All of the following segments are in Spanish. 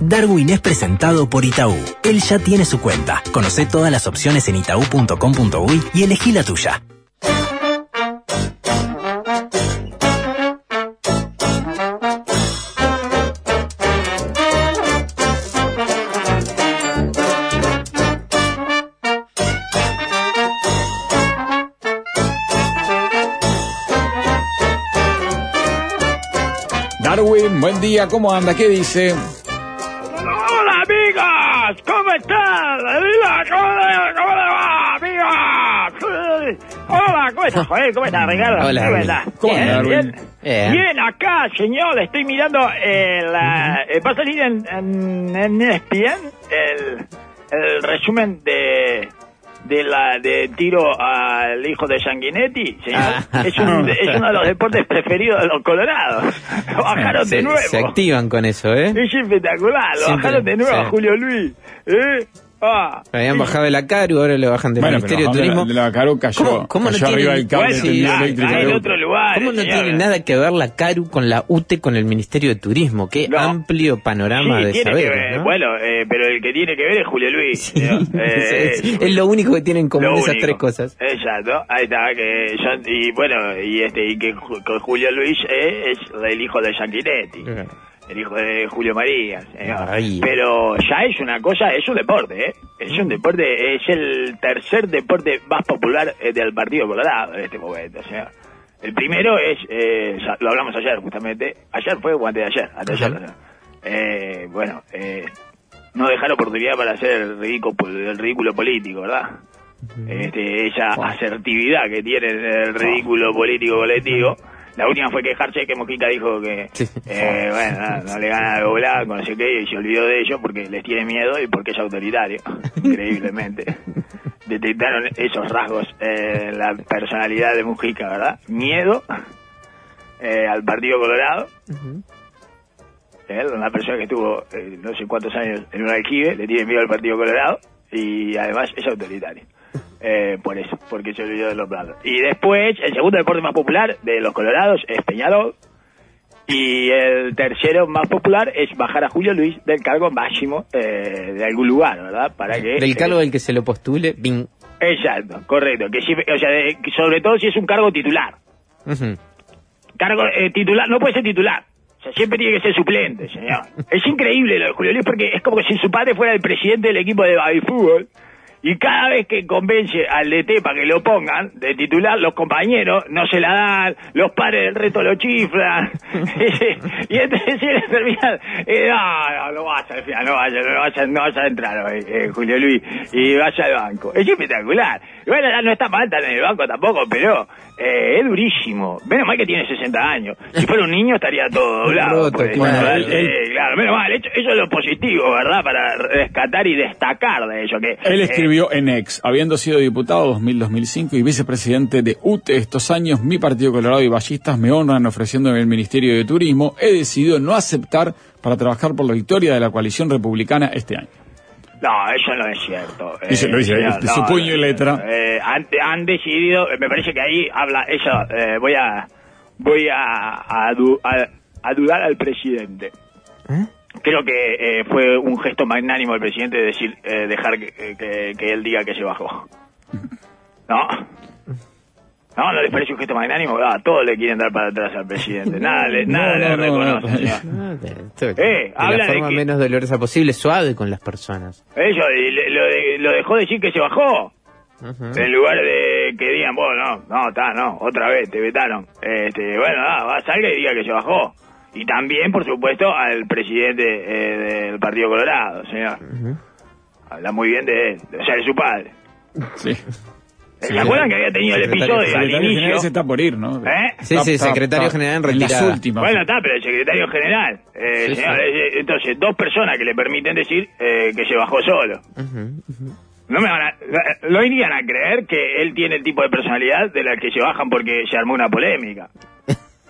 Darwin es presentado por Itaú. Él ya tiene su cuenta. Conoce todas las opciones en itaú.com.uy y elegí la tuya. Darwin, buen día, ¿cómo anda? ¿Qué dice? Hola amigos, ¿cómo? Hola, ¿Cómo, le va, amigos? Hola, ¿cómo estás? ¿Cómo estás, Ricardo? Hola, ¿Cómo estás? ¿Cómo Darwin? Bien. Bien. Bien, acá, señor, estoy mirando el... eh, va a salir en, en, en ESPN el, el resumen de... De la de tiro al hijo de Sanguinetti, señor. Ah. Es, un- es uno de los deportes preferidos de los colorados. Lo bajaron de nuevo. se activan con eso, ¿eh? Es espectacular, lo Siempre, bajaron de nuevo a. Julio Luis. ¿Eh? Ah. Habían bajado de la CARU, ahora lo bajan del Bueno, Ministerio de Turismo. de la, de la Caro cayó, ¿Cómo- cómo no cayó tiene- arriba del cable Bueno, del tendido está- eléctrico. otro lugar. ¿Cómo no tiene nada que ver la CARU con la UTE con el Ministerio de Turismo? Qué No. amplio panorama Sí, de tiene saber, que ver. ¿no? Bueno, eh, pero el que tiene que ver es Julio Luis. señor. Eh, es, es lo único que tienen en común esas único. tres cosas. Exacto, ahí está, que y bueno, y este, y que, que Julio Luis eh, es el hijo de Sanguinetti. El hijo de Julio María, señor. Ay. Pero ya es una cosa, es un deporte, ¿eh? Es un deporte, es el tercer deporte más popular eh, del Partido Colorado en este momento, señor. El primero es, eh, lo hablamos ayer justamente, ayer fue o antes de ayer, antes de ayer. Eh, bueno, eh, no dejar oportunidad para hacer el ridículo, el ridículo político, ¿verdad? Este, esa asertividad que tiene el ridículo político colectivo. La última fue quejarse que Mojica dijo que, Sí. eh, bueno, no le gana al blanco, no sé qué, y se olvidó de ello porque les tiene miedo y porque es autoritario, increíblemente. Detectaron esos rasgos eh, la personalidad de Mujica, ¿verdad? Miedo eh, al Partido Colorado. Él, una persona que estuvo no sé cuántos años en un aljibe, le tiene miedo al Partido Colorado y además es autoritario. Eh, por eso, porque se olvidó de los planos. Y después, el segundo deporte más popular de los colorados es Peñarol. Y el tercero más popular es bajar a Julio Luis del cargo máximo eh, de algún lugar, ¿verdad? Para que Del cargo eh, del que se lo postule, bing. Exacto, correcto. Que si- o sea, de- que sobre todo si es un cargo titular. Ujú. Cargo eh, titular, no puede ser titular. O sea, siempre tiene que ser suplente, señor. Es increíble lo de Julio Luis porque es como si su padre fuera el presidente del equipo de baby fútbol. Y cada vez que convence al DT para que lo pongan de titular, los compañeros no se la dan, los padres del reto lo chiflan. y entonces él termina, eh, no, no, vas al final, no vayas, no vas, no vas a entrar hoy, eh, Julio Luis, y vaya al banco. Es espectacular. Bueno, no está mal en el banco tampoco, pero eh, es durísimo. Menos mal que tiene 60 años. Si fuera un niño estaría todo doblado. Roto, pues, claro. él- Sí, claro, menos mal. Eso, eso es lo positivo, ¿verdad? Para rescatar y destacar de ello. Que, Él eh, escribió en ex, habiendo sido diputado 2000-2005 y vicepresidente de UTE estos años, mi partido Colorado y Ballistas me honran ofreciéndome el Ministerio de Turismo. He decidido no aceptar para trabajar por la victoria de la coalición republicana este año. No, eso no es cierto. Dice- lo dice señor, su puño y letra. eh, han, han decidido, eh, me parece que ahí habla eso. eh, voy a voy a, a, du- a- a dudar al presidente. ¿Eh? Creo que eh, fue un gesto magnánimo del presidente de decir, eh, dejar que, que- que él diga que se bajó. ¿No? ¿No? ¿No les parece un gesto magnánimo? Ah, todos le quieren dar para atrás al presidente. Nada le, No, nada no, le no. Ah, esto- Eh, de habla la de forma que- menos dolorosa posible, suave con las personas. Eso, y le- lo, de- lo dejó decir que se bajó. En lugar de que digan, bueno, no, no, está, no, otra vez, te vetaron. Este, bueno, nada, va, salga y diga que se bajó. Y también, por supuesto, al presidente eh, del Partido Colorado, señor. Habla muy bien de él, o sea, de su padre. Sí. ¿Se acuerdan que había tenido el episodio al secretario general inicio? se está por ir, ¿no? ¿Eh? Sí, sí, secretario general en las retirada. últimas. Bueno, está, pero el secretario general. Eh, Sí, señor, sí. eh, entonces, dos personas que le permiten decir eh, que se bajó solo. Ujú. No me van a, lo irían a creer que él tiene el tipo de personalidad de la que se bajan porque se armó una polémica.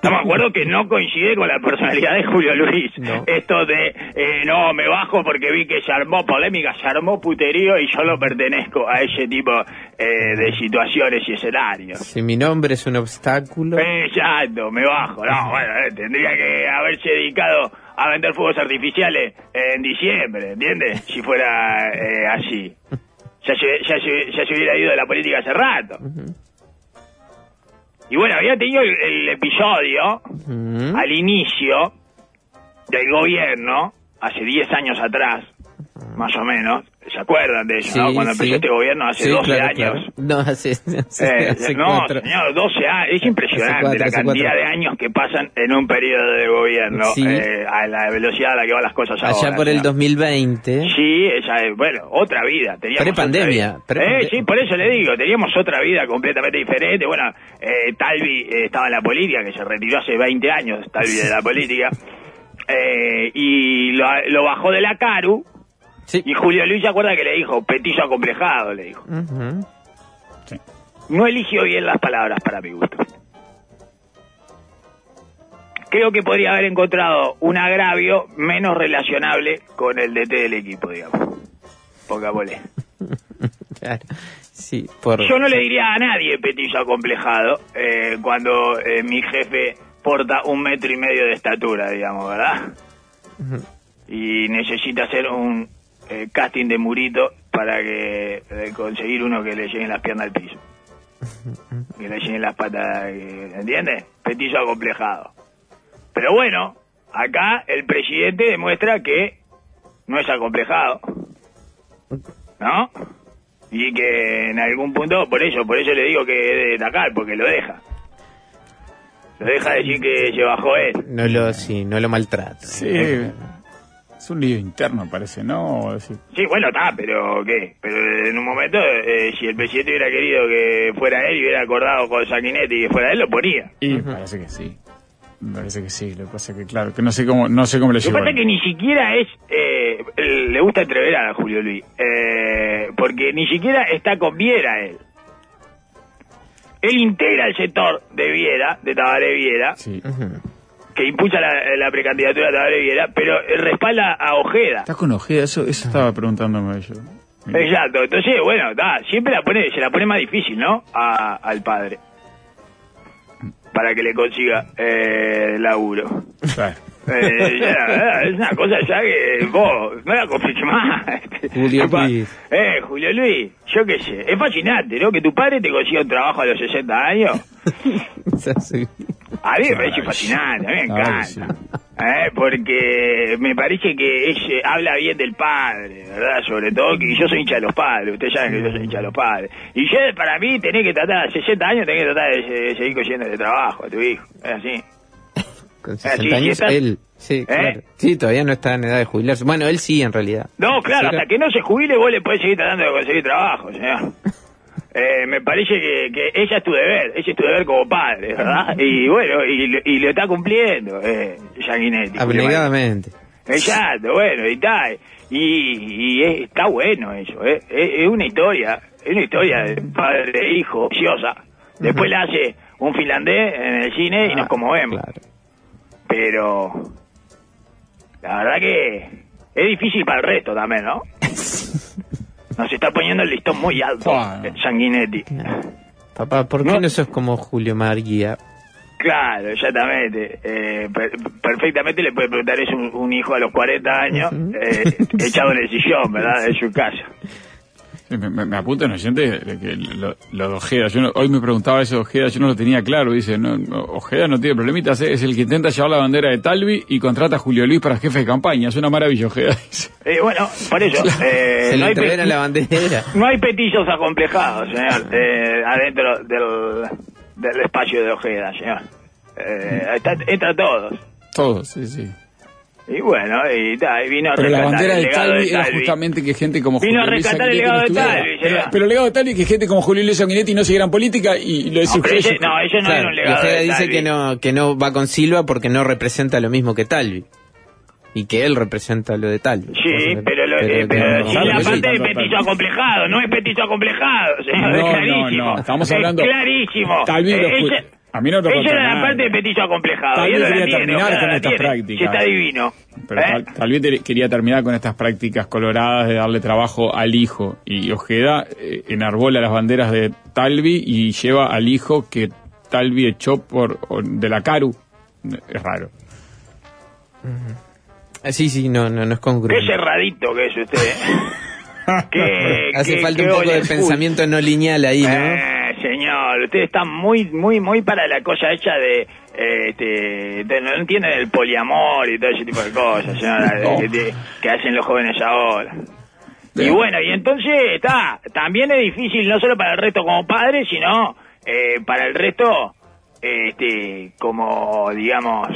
Estamos de acuerdo que no coincide con la personalidad de Julio Luis. No. Esto de, eh, no, me bajo porque vi que se armó polémica, se armó puterío y yo no pertenezco a ese tipo eh, de situaciones y escenarios. Si mi nombre es un obstáculo. Exacto, me bajo. No, bueno, eh, tendría que haberse dedicado a vender fuegos artificiales en diciembre, ¿entiendes? Si fuera eh, así. Ya se, ya, se, ya se hubiera ido de la política hace rato. Y bueno, había tenido el, el episodio al inicio del gobierno, hace 10 años atrás, más o menos. ¿Se acuerdan de eso, no? Cuando empezó sí. este gobierno hace Sí, 12 claro, años. claro. No, hace, hace, Eh, hace no, señor, 12 años. Es impresionante cuatro, la cantidad cuatro. de años que pasan en un periodo de gobierno. Sí. eh, a la velocidad a la que van las cosas ahora. Allá por el señor. 2020. Sí, esa es, bueno, otra vida. Teníamos Prepandemia, prepande- Eh, sí, por eso le digo, teníamos otra vida completamente diferente. Bueno, eh, Talvi eh, estaba en la política, que se retiró hace 20 años, Talvi de la política, eh, y lo, lo bajó de la Caru, Sí. y Julio Luis se acuerda que le dijo, petillo acomplejado, le dijo. Sí. No eligió bien las palabras para mi gusto. Creo que podría haber encontrado un agravio menos relacionable con el DT del equipo, digamos. Pongámosle. Claro. Sí, por... Yo no le diría a nadie petillo acomplejado eh, cuando eh, mi jefe porta un metro y medio de estatura, digamos, ¿verdad? Y necesita hacer un eh, casting de murito para que eh, conseguir uno que le lleguen las piernas al piso. Que le lleguen las patas, eh, ¿entiendes? Petillo acomplejado. Pero bueno, acá el presidente demuestra que no es acomplejado. ¿No? Y que en algún punto, por eso, por eso le digo que es de destacar, porque lo deja. Lo deja decir que se bajó él. No lo, sí, no lo maltrata. Sí. Es un lío interno, parece, ¿no? Sí, bueno, está, pero ¿qué? Pero en un momento, eh, si el presidente hubiera querido que fuera él y hubiera acordado con Sanguinetti que fuera él, lo ponía. Y parece que sí. Me parece que sí. Lo que pasa es que, claro, que no sé cómo, no sé cómo le Lo que llegó. pasa es que ni siquiera es... eh, le gusta entreverar a Julio Luis. eh, porque ni siquiera está con Viera él. Él integra el sector de Viera, de Tabaré Viera, Sí. Ujú. Que impulsa la, la precandidatura de Tabaré Viera, pero respalda a Ojeda. Está con Ojeda, eso, eso estaba preguntándome yo. Exacto, entonces, bueno, da, siempre la pone, se la pone más difícil, ¿no? A- al padre. Para que le consiga eh, laburo. Claro. Eh, ya, es una cosa ya que vos no la compliques más. Julio ¿Qué pa- Luis. Eh, Julio Luis, yo qué sé. Es fascinante, ¿no? Que tu padre te consiga un trabajo a los 60 años. A mí me parece fascinante, a mí me encanta. Eh, porque me parece que es, eh, habla bien del padre, ¿verdad? Sobre todo que yo soy hincha de los padres, ustedes saben que yo soy hincha de los padres. Y yo, para mí, tenés que tratar, a 60 años, tenés que tratar de, de seguir cogiendo de trabajo a tu hijo. Es así. Con sí, 60 sí años, estás- él. Sí, ¿Eh? claro. Sí, todavía no está en edad de jubilarse. Bueno, él sí, en realidad. No, claro, hasta que no se jubile vos le podés seguir tratando de conseguir trabajo, señor. Eh, me parece que, que ella es tu deber, ese es tu deber como padre, ¿verdad? Y bueno, y, lo- y lo está cumpliendo, eh, Sanguinetti. Abnegadamente. Exacto, bueno, y está. Y, y es- está bueno eso, ¿eh? es, es una historia, es una historia de padre e hijo, ociosa. Después la hace un finlandés en el cine y nos conmovemos. Claro. Pero la verdad que es difícil para el resto también, ¿no? Nos está poniendo el listón muy alto, Bueno. eh, Sanguinetti. Papá, ¿por qué No. no, sos como Julio Marguía? Claro, exactamente. Eh, per- perfectamente le puede preguntar eso un, un hijo a los 40 años, eh, echado en el sillón, ¿verdad? En su casa. Me, me, apunta un oyente de que lo, lo de Ojeda. Yo no- hoy me preguntaba eso de Ojeda, yo no lo tenía claro. Dice, no, no, Ojeda no tiene problemitas, eh, es el que intenta llevar la bandera de Talvi y contrata a Julio Luis para jefe de campaña. Es una maravilla, Ojeda. dice. Eh, bueno, por eso, eh, Se no, le hay la bandera. no hay petillos acomplejados, señor, eh, adentro del, del espacio de Ojeda, señor. Eh, está, entra todos. Todos, sí, sí. Y bueno, y, ta, y vino a Pero la bandera el de Talvi era justamente que gente como Vino a Julio Luis rescatar el legado no de. Talvi, pero, pero el legado de Talvi es que gente como Julio Luis Sanguinetti no siguieran política y lo No, pero dice ese- no, eso no Claro, un y legado Ojeda de dice Talvi. que no, que no va con Silva porque no representa lo mismo que Talvi. Y que él representa lo de Talvi. Sí, pero, lo, eh, pero no- la parte de petiso acomplejado, no es petiso acomplejado, señor, No, es no, clarísimo. no, estamos Es hablando- clarísimo. Talvi lo Eh, ella- a mí no lo Ella era la parte de petiso acomplejado. No la quería terminar con estas prácticas. Está divino. Pero ¿eh? tal, tal vez te- quería terminar con estas prácticas coloradas de darle trabajo al hijo. Y Ojeda eh, enarbola las banderas de Talvi y lleva al hijo que Talvi echó por o- de la Caru. Es raro. Ah, sí, sí, no, no, no es congruente. Qué cerradito que es usted. ¿eh? Qué- Hace qué- falta qué un poco de pensamiento no lineal ahí, ¿no? Eh, señor, usted está muy, muy, muy para la cosa hecha de, eh, este, de- no entienden el poliamor y todo ese tipo de cosas, señora, No. que, de- que hacen los jóvenes ahora. Y bueno, y entonces está, también es difícil no solo para el resto como padre, sino eh, para el resto, este, como, digamos,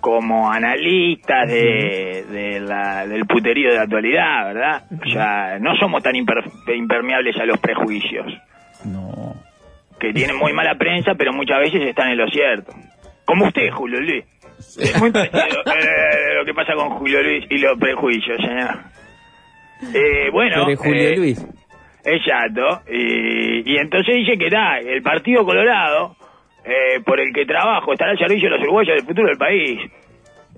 como analistas de, de la- del puterío de la actualidad, ¿verdad? O sea, no somos tan imper- impermeables a los prejuicios. Que tienen muy mala prensa, pero muchas veces están en lo cierto. Como usted, Julio Luis. Es muy parecido eh, lo que pasa con Julio Luis y los prejuicios, señor. Eh, bueno, Pero Julio eh, Luis. Exacto. Y, y entonces dice que da el Partido Colorado, eh, por el que trabajo, estará al servicio de los uruguayos del futuro del país.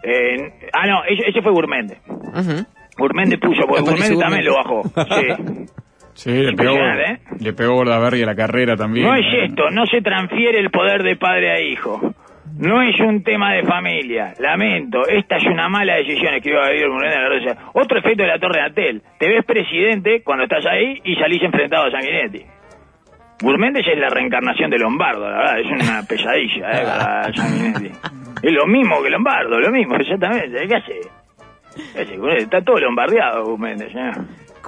Eh, ah, no, ese, ese fue Gurmende. Ujú. Gurmende puso, porque Gurmende también lo bajó. Sí. Sí, le pegó, ¿eh? le pegó Bordaberry a la carrera también. No es esto, no se transfiere el poder de padre a hijo. No es un tema de familia. Lamento, esta es una mala decisión, escribió Gabriel Moreno de la Rosa. Otro efecto de la Torre de Atel. Te ves presidente cuando estás ahí y salís enfrentado a Sanguinetti. Gurméndez es la reencarnación de Lombardo, la verdad, es una pesadilla, ¿eh? para Sanguinetti. Es lo mismo que Lombardo, lo mismo, exactamente. ¿Qué hace? ¿Qué hace? Está todo lombardeado, Gurméndez, ¿eh?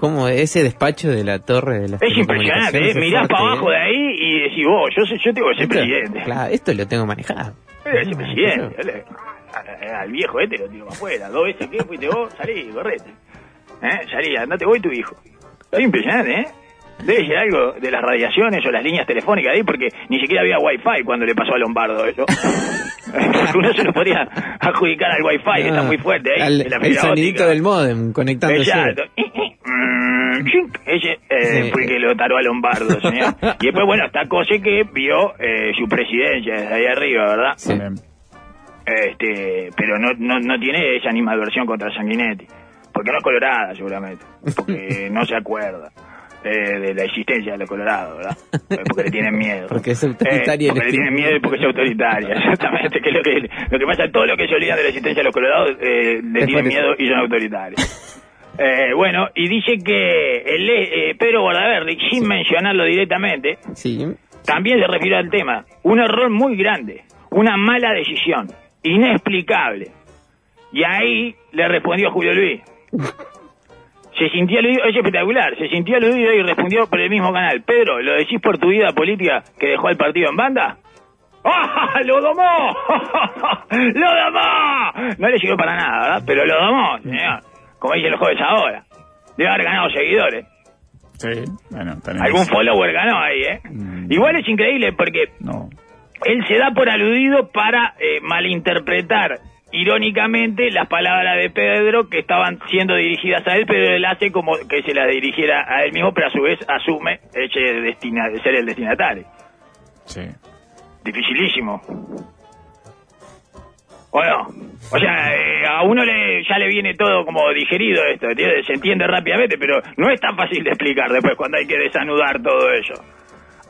¿Cómo ese despacho de la torre de las Es impresionante, ¿eh? mirás para fuerte, abajo ¿eh? de ahí y decís, vos, yo, yo tengo que ser Esto- presidente. Claro, esto lo tengo manejado. Ese presidente. dale. Al viejo este lo tiro para afuera. Dos veces que fuiste vos, salí, correte. ¿Eh? Salí, andate vos y tu hijo. Es impresionante, ¿eh? Debe ser algo de las radiaciones o las líneas telefónicas ahí, porque ni siquiera había wifi cuando le pasó a Lombardo eso. Uno se lo podía adjudicar al wifi, que está muy fuerte ahí. Al- en la el sonidito del modem conectándose. Exacto. Ese eh, Sí. fue el que lo taró a Lombardo, señor. Y después, bueno, está Cose que vio eh, su presidencia desde ahí arriba, ¿verdad? Sí. Este pero no, no, no tiene esa animadversión contra Sanguinetti porque no es colorada seguramente porque no se acuerda eh, de la existencia de los colorados ¿verdad? Porque le tienen miedo Porque es autoritaria Eh, porque le tienen miedo y porque es autoritaria exactamente que es lo que lo que pasa todo lo que se olvidan de la existencia de los colorados eh, le tienen miedo y son autoritarios Eh, bueno, y dice que el, eh, Pedro Guardaberri, sin mencionarlo directamente, Sí. también se refirió al tema. Un error muy grande, una mala decisión, inexplicable. Y ahí le respondió Julio Luis. Se sintió aludido, es espectacular, se sintió aludido y respondió por el mismo canal. Pedro, ¿lo decís por tu vida política que dejó al partido en banda? ¡Ah! ¡Lo domó! ¡Lo domó! No le llegó para nada, ¿verdad? Pero lo domó, señor. Como dicen los jóvenes ahora. Debe haber ganado seguidores. Sí, bueno, tenemos. Algún follower ganó ahí, ¿eh? Mm. Igual es increíble porque No. él se da por aludido para eh, malinterpretar irónicamente las palabras de Pedro que estaban siendo dirigidas a él, pero él hace como que se las dirigiera a él mismo, pero a su vez asume ese destina ser el destinatario. Sí. Dificilísimo. ¿O no? O sea, eh, a uno le, ya le viene todo como digerido esto, se entiende rápidamente, pero no es tan fácil de explicar después cuando hay que desanudar todo eso.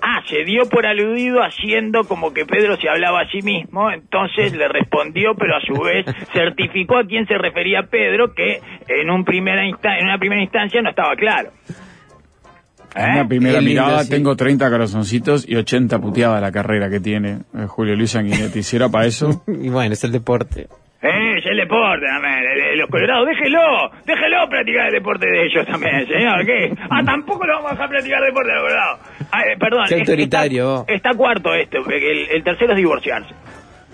Ah, se dio por aludido haciendo como que Pedro se hablaba a sí mismo, entonces le respondió, pero a su vez certificó a quién se refería Pedro, que en, un primera insta- en una primera instancia no estaba claro. En una primera Qué lindo, mirada sí. tengo 30 corazoncitos y 80 puteadas la carrera que tiene eh, Julio Luis Sanguinetti. Si era para eso, Y bueno, es el deporte. Eh, es el deporte también, los colorados, déjelo, déjelo practicar el deporte de ellos también, señor, ¿qué? Ah, tampoco lo vamos a dejar practicar el deporte de los colorados. Ah, eh, perdón. Qué es- autoritario. Está, está cuarto esto, porque el, el tercero es divorciarse.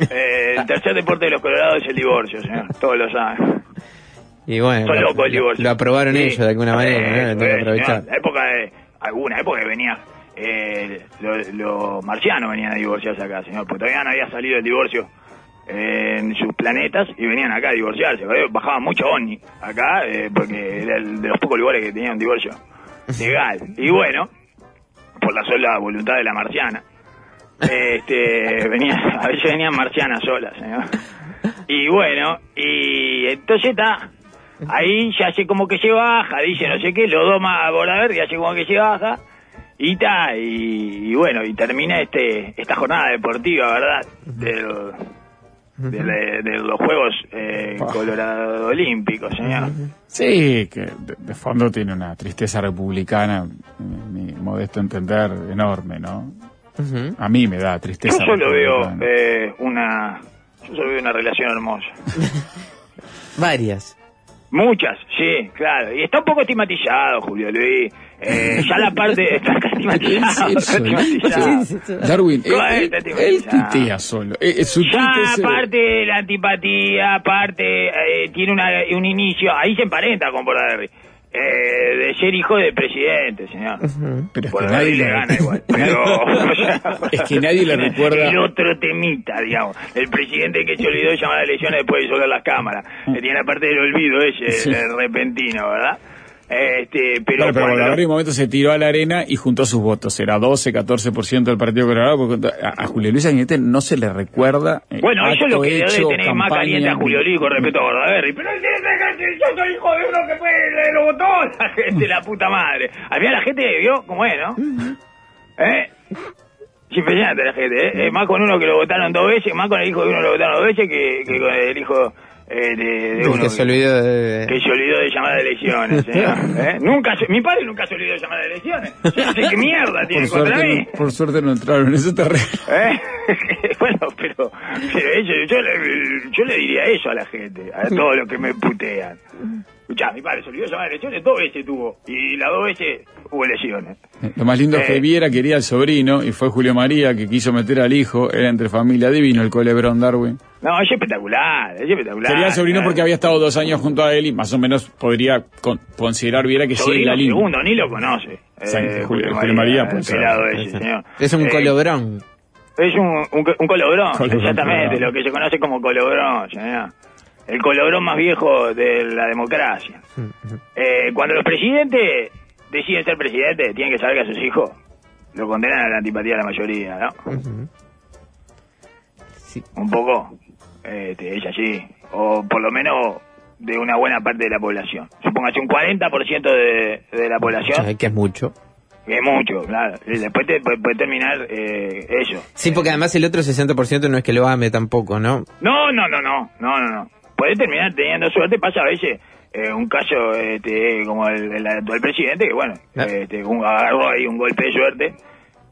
Eh, el tercer deporte de los colorados es el divorcio, señor, todos lo saben. Y bueno, Son lo, locos el divorcio. lo aprobaron Sí. ellos de alguna manera, ¿no? Eh, Lo tengo que eh, aprovechar. la época de, alguna época que venía, eh, los lo marcianos venían a divorciarse acá, señor, porque todavía no había salido el divorcio eh, en sus planetas y venían acá a divorciarse. ¿vale? Bajaban mucho ovni acá, eh, porque era el de los pocos lugares que tenían un divorcio legal. Y bueno, por la sola voluntad de la marciana. Este, venía, a veces venían marcianas solas, señor. Y bueno, y entonces está, ahí ya hace como que se baja, dice no sé qué, lo doma a Boraver, y hace como que se baja, y está, y, y bueno, y termina este esta jornada deportiva, ¿verdad? Del, de, los Juegos eh. Colorado Olímpicos, señor. Sí, que de, de fondo tiene una tristeza republicana, mi, mi modesto entender, enorme, ¿no? A mí me da Yo tristeza. solo veo republicana. eh, una... Yo solo veo una relación hermosa. Varias. Muchas, sí, claro. Y está un poco estigmatizado, Julio Luis. Eh, ya la parte... Está estigmatizado. Darwin, él, ¿Cómo es? él- Está él estigmatizado. tuitea solo. Eh, eh, su Ya, eh, aparte de la antipatía, aparte, eh, tiene una, un inicio, ahí se emparenta con Bordaberry, eh, de ser hijo del presidente, señor. Pero es que Bordaberry nadie le gana igual, pero... o sea, Es que nadie le recuerda- El otro temita, digamos, el presidente que se olvidó de llamar a elecciones después de disolver las cámaras, que tiene aparte del olvido ese, Sí. el repentino, ¿verdad? Este, pero, Claro, pero cuando- en un momento se tiró a la arena y juntó sus votos. Era 12, 14% del Partido Colorado. porque a, a Julio Luis Añete no se le recuerda. eh, Bueno, eso es lo que hecho, debe tener más caliente a Julio Luis con respecto a Bordaberry. Pero él tiene que- yo soy hijo de uno que fue, le- lo votó la gente, la puta madre. Al final la gente vio cómo es, ¿no? ¿Eh? Es impresionante la gente, ¿eh? Es más con uno que lo votaron dos veces, más con el hijo de uno que lo votaron dos veces que, que con el hijo eh, de, de uno que se olvidó de... que se olvidó de llamar a elecciones, señor. ¿eh? Nunca, se- mi padre nunca se olvidó de llamar a elecciones. Yo no sé qué mierda tiene Por contra suerte, mí. no, por suerte no entraron en ese terreno. ¿Eh? bueno, pero, pero eso, yo, le, yo le diría eso a la gente, a todos los que me putean. Escuchá, mi padre se olvidó de llamar a elecciones, dos veces tuvo, y las dos veces hubo elecciones. Lo más lindo es que Eh. Viera quería al sobrino y fue Julio María que quiso meter al hijo. Era entre familia divino el colebrón Darwin. No, es espectacular, es espectacular. Quería al sobrino claro. porque había estado dos años junto a él y más o menos podría con- considerar Viera que sigue Sobrino la línea. segundo, ni lo conoce. Sí, Eh, Julio- Julio María, pues, el pelado eh, ese, señor. Es un Eh, colobrón. Es un, un, un colobrón, Colobrón, exactamente, colobrón. lo que se conoce como colobrón, señor. El colobrón más viejo de la democracia. Eh, cuando los presidentes deciden ser presidentes, tienen que saber que a sus hijos lo condenan a la antipatía de la mayoría, ¿no? Sí. Un poco, este, es así. O por lo menos de una buena parte de la población. Supóngase un 40% de, de la población, Ay, que es mucho. que es mucho, claro. Y después te puede, puede terminar eh, eso. Sí, porque además el otro 60% no es que lo ame tampoco, ¿no? No, no, no, no, no, no, no. Puede terminar teniendo suerte, pasa a veces eh, un caso este, como el, el actual presidente, que bueno, Ah. este, un, agarró ahí un golpe de suerte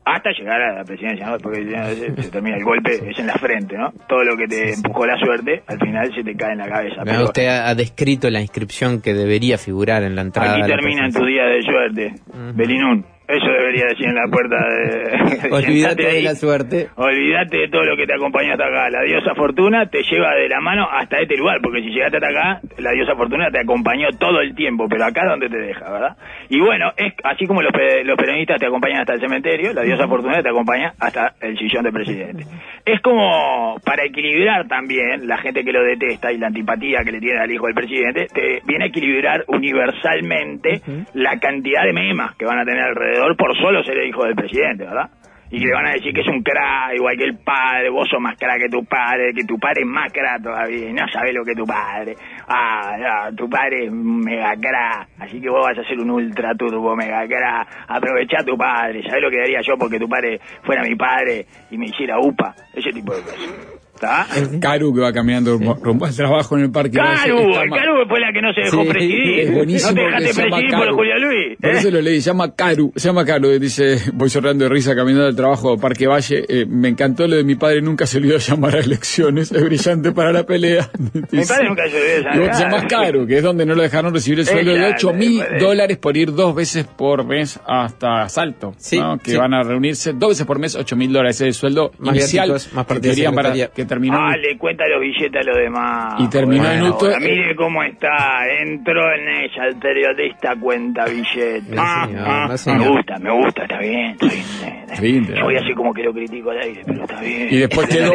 hasta llegar a la presidencia, ¿no? porque ya se, se termina el golpe, es en la frente, ¿no? Todo lo que te empujó la suerte, al final se te cae en la cabeza. Pero Usted ha, ha descrito la inscripción que debería figurar en la entrada. aquí a la terminan presidencia. tu día de suerte, Belinún. Eso debería decir en la puerta de... Olvídate de la suerte. Olvídate de todo lo que te acompañó hasta acá. La diosa Fortuna te lleva de la mano hasta este lugar, porque si llegaste hasta acá, la diosa Fortuna te acompañó todo el tiempo, pero acá es donde te deja, ¿verdad? Y bueno, es así como los peronistas te acompañan hasta el cementerio, la diosa Fortuna te acompaña hasta el sillón de presidente. Es como para equilibrar también la gente que lo detesta y la antipatía que le tiene al hijo del presidente, te viene a equilibrar universalmente la cantidad de memas que van a tener alrededor por solo ser el hijo del presidente, ¿verdad? Y que le van a decir que es un crack, igual que el padre, vos sos más crack que tu padre, que tu padre es más crack todavía, y no sabés lo que tu padre. Ah, tu padre es mega crack, así que vos vas a ser un ultra turbo mega crack. Aprovechá a tu padre, ¿sabés lo que daría yo porque tu padre fuera mi padre y me hiciera UPA? Ese tipo de cosas. ¿Está? Caru que va caminando rumbo- rumbo al trabajo en el parque. Caru, Caru fue la que no se dejó Sí, presidir. Es buenísimo. no te dejaste llama presidir por. Julia Luis. Por ¿eh? eso lo leí, se llama Caru, se llama Caru, y dice, voy sorrando de risa caminando al trabajo de Parque Valle, eh, me encantó lo de mi padre, nunca se olvidó llamar a elecciones, es brillante para la pelea. Mi padre nunca se olvidó de llamar. Llamás Caru, que es donde no lo dejaron recibir el sueldo de Exacto, 8 mil dólares por ir dos veces por mes hasta Salto, Sí, ¿no? que sí. van a reunirse dos veces por mes, 8 mil dólares, ese es el sueldo Más inicial más que para que terminó. Ah, le cuenta los billetes a los demás. Y terminó Bueno, en Uto- ahora Mire cómo está. Entró en ella el periodista cuenta billetes. Ah, señor, ah, no, me señor. gusta, me gusta, está bien. Está bien, Está bien, Yo voy a hacer como que lo critico al aire, pero está bien. Y después quedó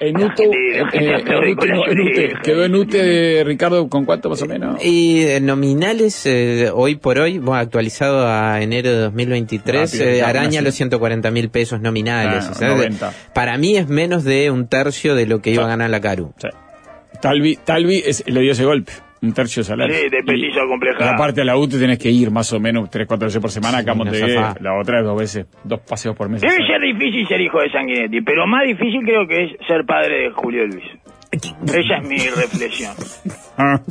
en UTE, eh, quedó en UTE, Ricardo, ¿con cuánto más o menos? Y eh, nominales, eh, hoy por hoy, bueno, actualizado a enero de 2023, Rápido, eh, araña así. los 140 mil pesos nominales. Ah, o sea, 90. para mí es menos de un tercio de lo que iba a ganar la Caru. Sí. Talvi, Talvi es- le dio ese golpe, un tercio de salario. Sí, de acomplejado. y aparte a la UTE tenés que ir más o menos tres, cuatro veces por semana, acá a Montevideo, la otra es dos veces, dos paseos por mes. Debe ser difícil ser hijo de Sanguinetti, pero más difícil creo que es ser padre de Julio Luis. Esa es mi reflexión.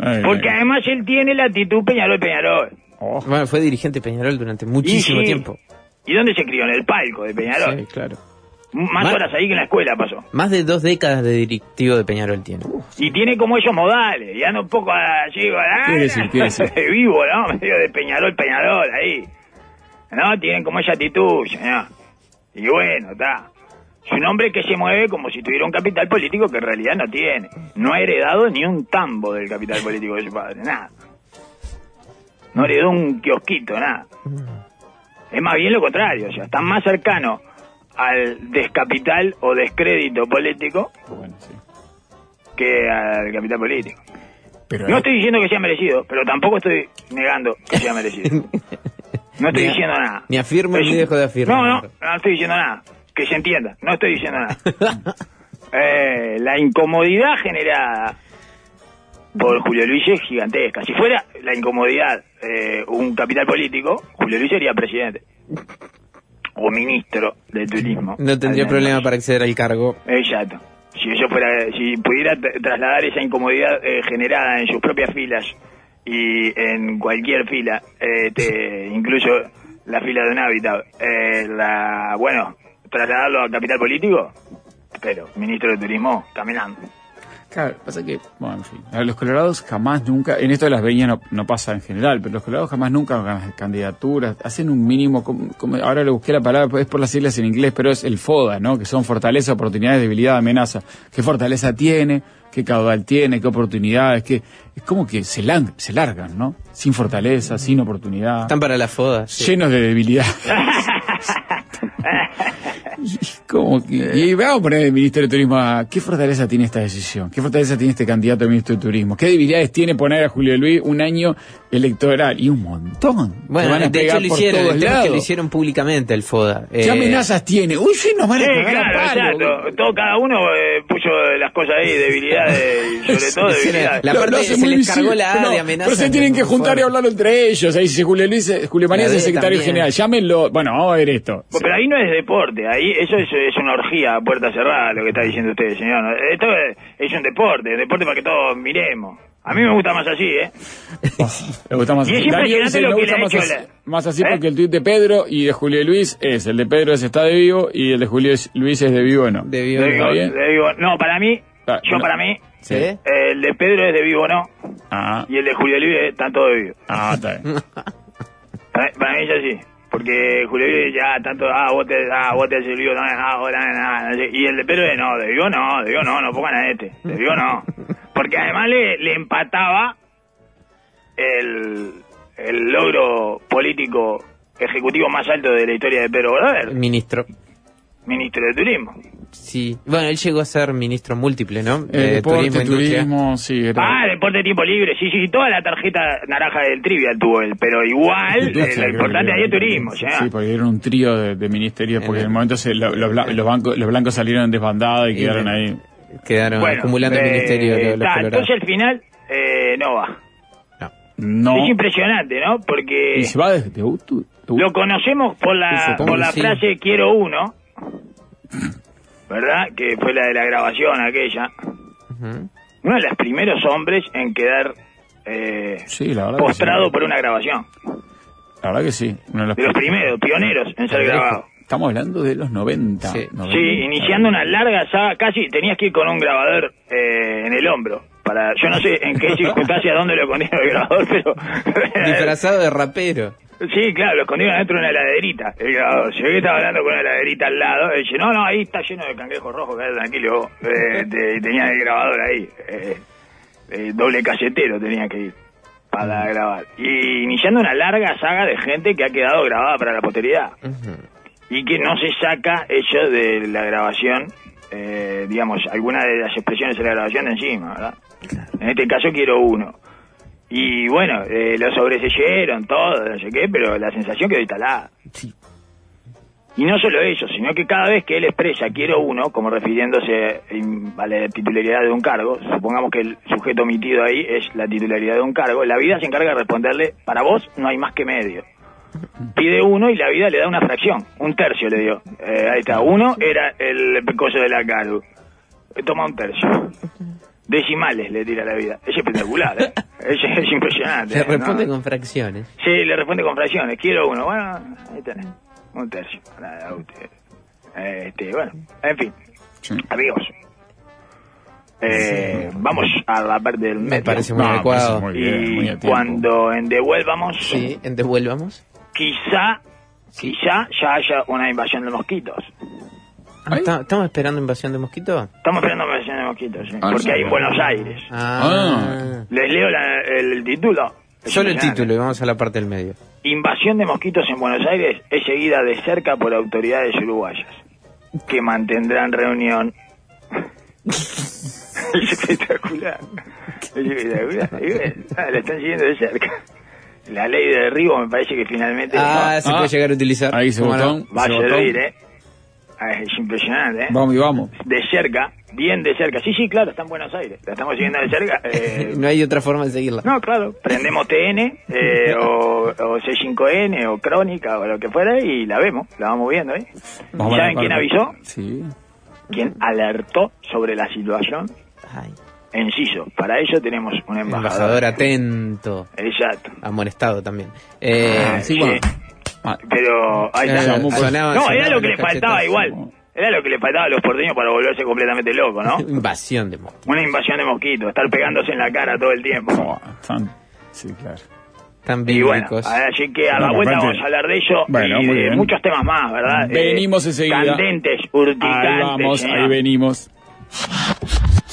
Ay, Porque ay. además él tiene la actitud Peñarol Peñarol. Oh, Bueno, fue dirigente Peñarol durante muchísimo Y sí. tiempo. ¿Y dónde se crió? En el palco de Peñarol. Sí, claro. Más horas ahí que en la escuela pasó. Más de dos décadas de directivo de Peñarol tiene. Y tiene como esos modales, y anda un poco allí, ¿Qué decir? ¿Qué decir? vivo, ¿no? Medio de Peñarol, Peñarol, ahí. ¿No? Tienen como esa actitud, señor. Y bueno, está. Es un hombre que se mueve como si tuviera un capital político que en realidad no tiene. No ha heredado ni un tambo del capital político de su padre, nada. No heredó un kiosquito, nada. Es más bien lo contrario, o sea, está más cercano al descapital o descrédito político bueno, sí. que al capital político. Pero No estoy diciendo que sea merecido, pero tampoco estoy negando que sea merecido. No estoy Ni a- diciendo nada. ni afirmo ni dejo de afirmar. No, no, no estoy diciendo nada. Que se entienda, no estoy diciendo nada. Eh, la incomodidad generada por Julio Luis es gigantesca. Si fuera la incomodidad eh, un capital político, Julio Luis sería presidente. O ministro de turismo. No tendría problema para acceder al cargo. Exacto. Si eso fuera, si pudiera trasladar esa incomodidad eh, generada en sus propias filas y en cualquier fila, eh, te- incluso la fila de un hábitat, eh, la, bueno, trasladarlo a capital político, pero ministro de turismo caminando. Claro, pasa que, bueno, en fin, los colorados jamás nunca, en esto de las veñas no, no pasa en general, pero los colorados jamás nunca ganan candidaturas, hacen un mínimo, como- como- ahora le busqué la palabra, es por las siglas en inglés, pero es el FODA, ¿no? Que son fortaleza, oportunidades, debilidad, amenaza. ¿Qué fortaleza tiene? ¿Qué caudal tiene? ¿Qué oportunidades? Es como que se, lan- se largan, ¿no? Sin fortaleza, sin oportunidad, Están para la foda. sí. llenos de debilidad. Que, y vamos a poner el Ministerio de Turismo a, ¿qué fortaleza tiene esta decisión? ¿Qué fortaleza tiene este candidato al Ministro de Turismo? ¿Qué debilidades tiene poner a Julio Luis un año electoral? Y un montón. Bueno, van a de hecho lo hicieron, el tema es que lados. lo hicieron públicamente el FODA. ¿Qué Eh, amenazas tiene? Uy, sí, nos van a cagar claro, palo. Todo, cada uno eh, puso las cosas ahí, debilidades, y sobre todo Sí, debilidades. la Lo- parte se muy les cargó la A No, de amenaza. Pero se tienen que juntar y fuerte. hablar entre ellos. Ahí dice Julio Luis, Julio María La es el secretario también. general. Llámenlo. Bueno, vamos a ver esto. Pero ahí no es deporte, ahí eso es, es una orgía a puerta cerrada lo que está diciendo usted, señor. Esto es, es un deporte, un deporte para que todos miremos. A mí me gusta más así, ¿eh? Le gusta más Y es así. Daniel impresionante dice, lo me que gusta le ha más hecho así, la- más así ¿Eh? porque el tuit de Pedro y de Julio Luis es, el de Pedro es está de vivo y el de Julio Luis es de vivo o no. De vivo, ¿Está bien? le digo, no, para mí, Ah, yo no. para mí, ¿Sí? eh, el de Pedro es de vivo no, Ah, y el de Julio Luis están todos de vivo. ah, está bien. Para, para mí es así. Porque Julio Luis ya tanto, ah, vos te, ah, vos te haces el vivo, no, ah, no sé. y el de Pedro es, no, de vivo no, de vivo no, no pongan a este, de vivo no. Porque además le, le empataba el, el logro político ejecutivo más alto de la historia de Pedro Bordaber, Ministro. ministro de Turismo. Sí. Bueno, él llegó a ser ministro múltiple, ¿no? El De deporte, turismo, sí, era. Ah, deporte tiempo libre, sí, sí, toda la tarjeta naranja del trivial tuvo él, pero igual, eh, lo importante ahí es era. turismo, ya. Sí, porque eran un trío de, de ministerios, porque En el momento se, lo- los, bancos, los blancos salieron en desbandada y, Y quedaron ahí. Quedaron Bueno, acumulando el eh, ministerio de los ta, colorados. entonces al final eh, no va. No. Es impresionante, ¿no? Porque Y se va de, de Utu- de Utu- lo conocemos por la, por la sí. frase quiero uno, ¿verdad? Que fue la de la grabación aquella. Uno de los primeros hombres en quedar eh, Sí, la verdad. que postrado sí. por una grabación. La verdad que sí. Uno de los De los primeros, pioneros en ser grabado. Estamos hablando de los 90. Sí. 90. Sí, iniciando una larga saga, casi tenías que ir con un grabador eh, en el hombro. Para, yo no sé en qué circunstancia dónde lo escondieron el grabador, pero... Disfrazado de rapero. Sí, claro, lo escondieron dentro de una heladerita. El grabador. Llegué, estaba hablando con una heladerita al lado. Y dice, no, no, ahí está lleno de cangrejos rojos, tranquilo. vos". Eh, te- y tenía el grabador ahí. Eh, eh, doble casetero tenía que ir para grabar. Y iniciando una larga saga de gente que ha quedado grabada para la posteridad. Ujú. Y que no se saca eso de la grabación, eh, digamos, alguna de las expresiones de la grabación de encima, ¿verdad? En este caso quiero uno. Y bueno, eh, lo sobreseyeron, todo, no sé qué, pero la sensación quedó instalada. Sí. Y no solo eso, sino que cada vez que él expresa quiero uno, como refiriéndose a la titularidad de un cargo, supongamos que el sujeto omitido ahí es la titularidad de un cargo, la vida se encarga de responderle, para vos no hay más que medio. Pide uno y la vida le da una fracción, un tercio le dio. Eh, ahí está, uno era el coso de la eh, toma un tercio. Decimales le tira la vida. Es espectacular, ¿eh? Es, es impresionante. Se ¿no? responde con fracciones. Sí, le responde con fracciones. Quiero uno. Bueno, ahí tenés. Un tercio. Nada, usted. Este, bueno, en fin. Sí. Amigos. Eh, vamos a la parte del Me medio. parece muy No, adecuado. parece muy bien, muy y cuando en devuelvamos, Sí, en devuelvamos. Quizá, quizá ya haya una invasión de mosquitos. Ah, ¿está- ¿Estamos esperando invasión de mosquito? Estamos esperando invasión de mosquitos, sí, Ah, porque sí, hay en bueno. Buenos Aires. Ah. Les leo la- el, título. Es Solo el título y vamos a la parte del medio. Invasión de mosquitos en Buenos Aires es seguida de cerca por autoridades uruguayas, que mantendrán reunión. es espectacular. Es espectacular. Ah, la están siguiendo de cerca. La ley de derribo me parece que finalmente Ah, va, se Ah. puede llegar a utilizar. Ahí ese ¿Cómo no? botón. va a servir, ¿eh? Ah, Es impresionante, ¿eh? Vamos y vamos. De cerca, bien de cerca. Sí, sí, claro, está en Buenos Aires. La estamos siguiendo de cerca. eh, No hay otra forma de seguirla. No, claro, prendemos TN eh, o, o C5N o Crónica o lo que fuera y la vemos, la vamos viendo, ¿eh? Vamos ¿Saben quién avisó? Sí. ¿Quién alertó sobre la situación? Ay, Enciso, para ello tenemos un embajador. embajador atento. Exacto. Amonestado también. Eh, Ah, sí, sí. bueno. Pero ahí está. Eh, sonaba- no, sonaba era lo que le faltaba igual. Era lo que le faltaba a los porteños para volverse completamente locos, ¿no? Invasión de mosquitos. Una invasión de mosquitos, estar pegándose en la cara todo el tiempo. oh, tan- Sí, claro. Tan Y bueno, bíblicos. así que a la vuelta aparte- vamos a hablar de ello Bueno, y muy de bien. muchos temas más, ¿verdad? Eh, Venimos enseguida. Candentes, urticantes. Ahí vamos, ahí venimos.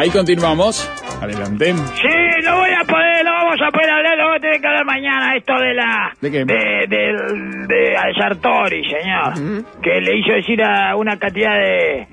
Ahí continuamos. Adelante. Sí, no voy a poder, no vamos a poder hablar, lo vamos a tener que hablar mañana, esto de la... ¿De qué? De, del- de Al Sartori, señor. Que le hizo decir a una cantidad de... eh,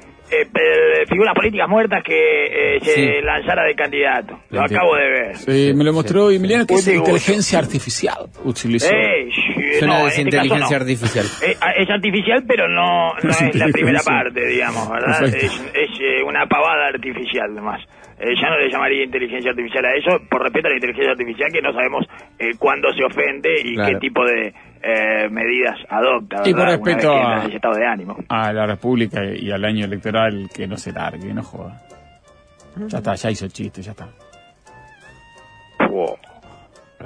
de figuras políticas muertas que eh, se Sí. lanzara de candidato. Lo Entiendo. acabo de ver. Sí, me lo mostró Emiliano que es inteligencia artificial. Utilizó. Eh, sí, Suena no, este desinteligencia no. artificial. Eh, ah, es artificial, pero no, no es la primera parte, digamos, ¿verdad? Es, es, eh, una pavada artificial, además. Eh, ya no le llamaría inteligencia artificial a eso, por respeto a la inteligencia artificial, que no sabemos eh, cuándo se ofende y Claro. qué tipo de eh, medidas adopta, ¿verdad? Y por respeto a- estado de ánimo. A la República y al año electoral que no se largue, no joda. Ya está, ya hizo chiste, ya está.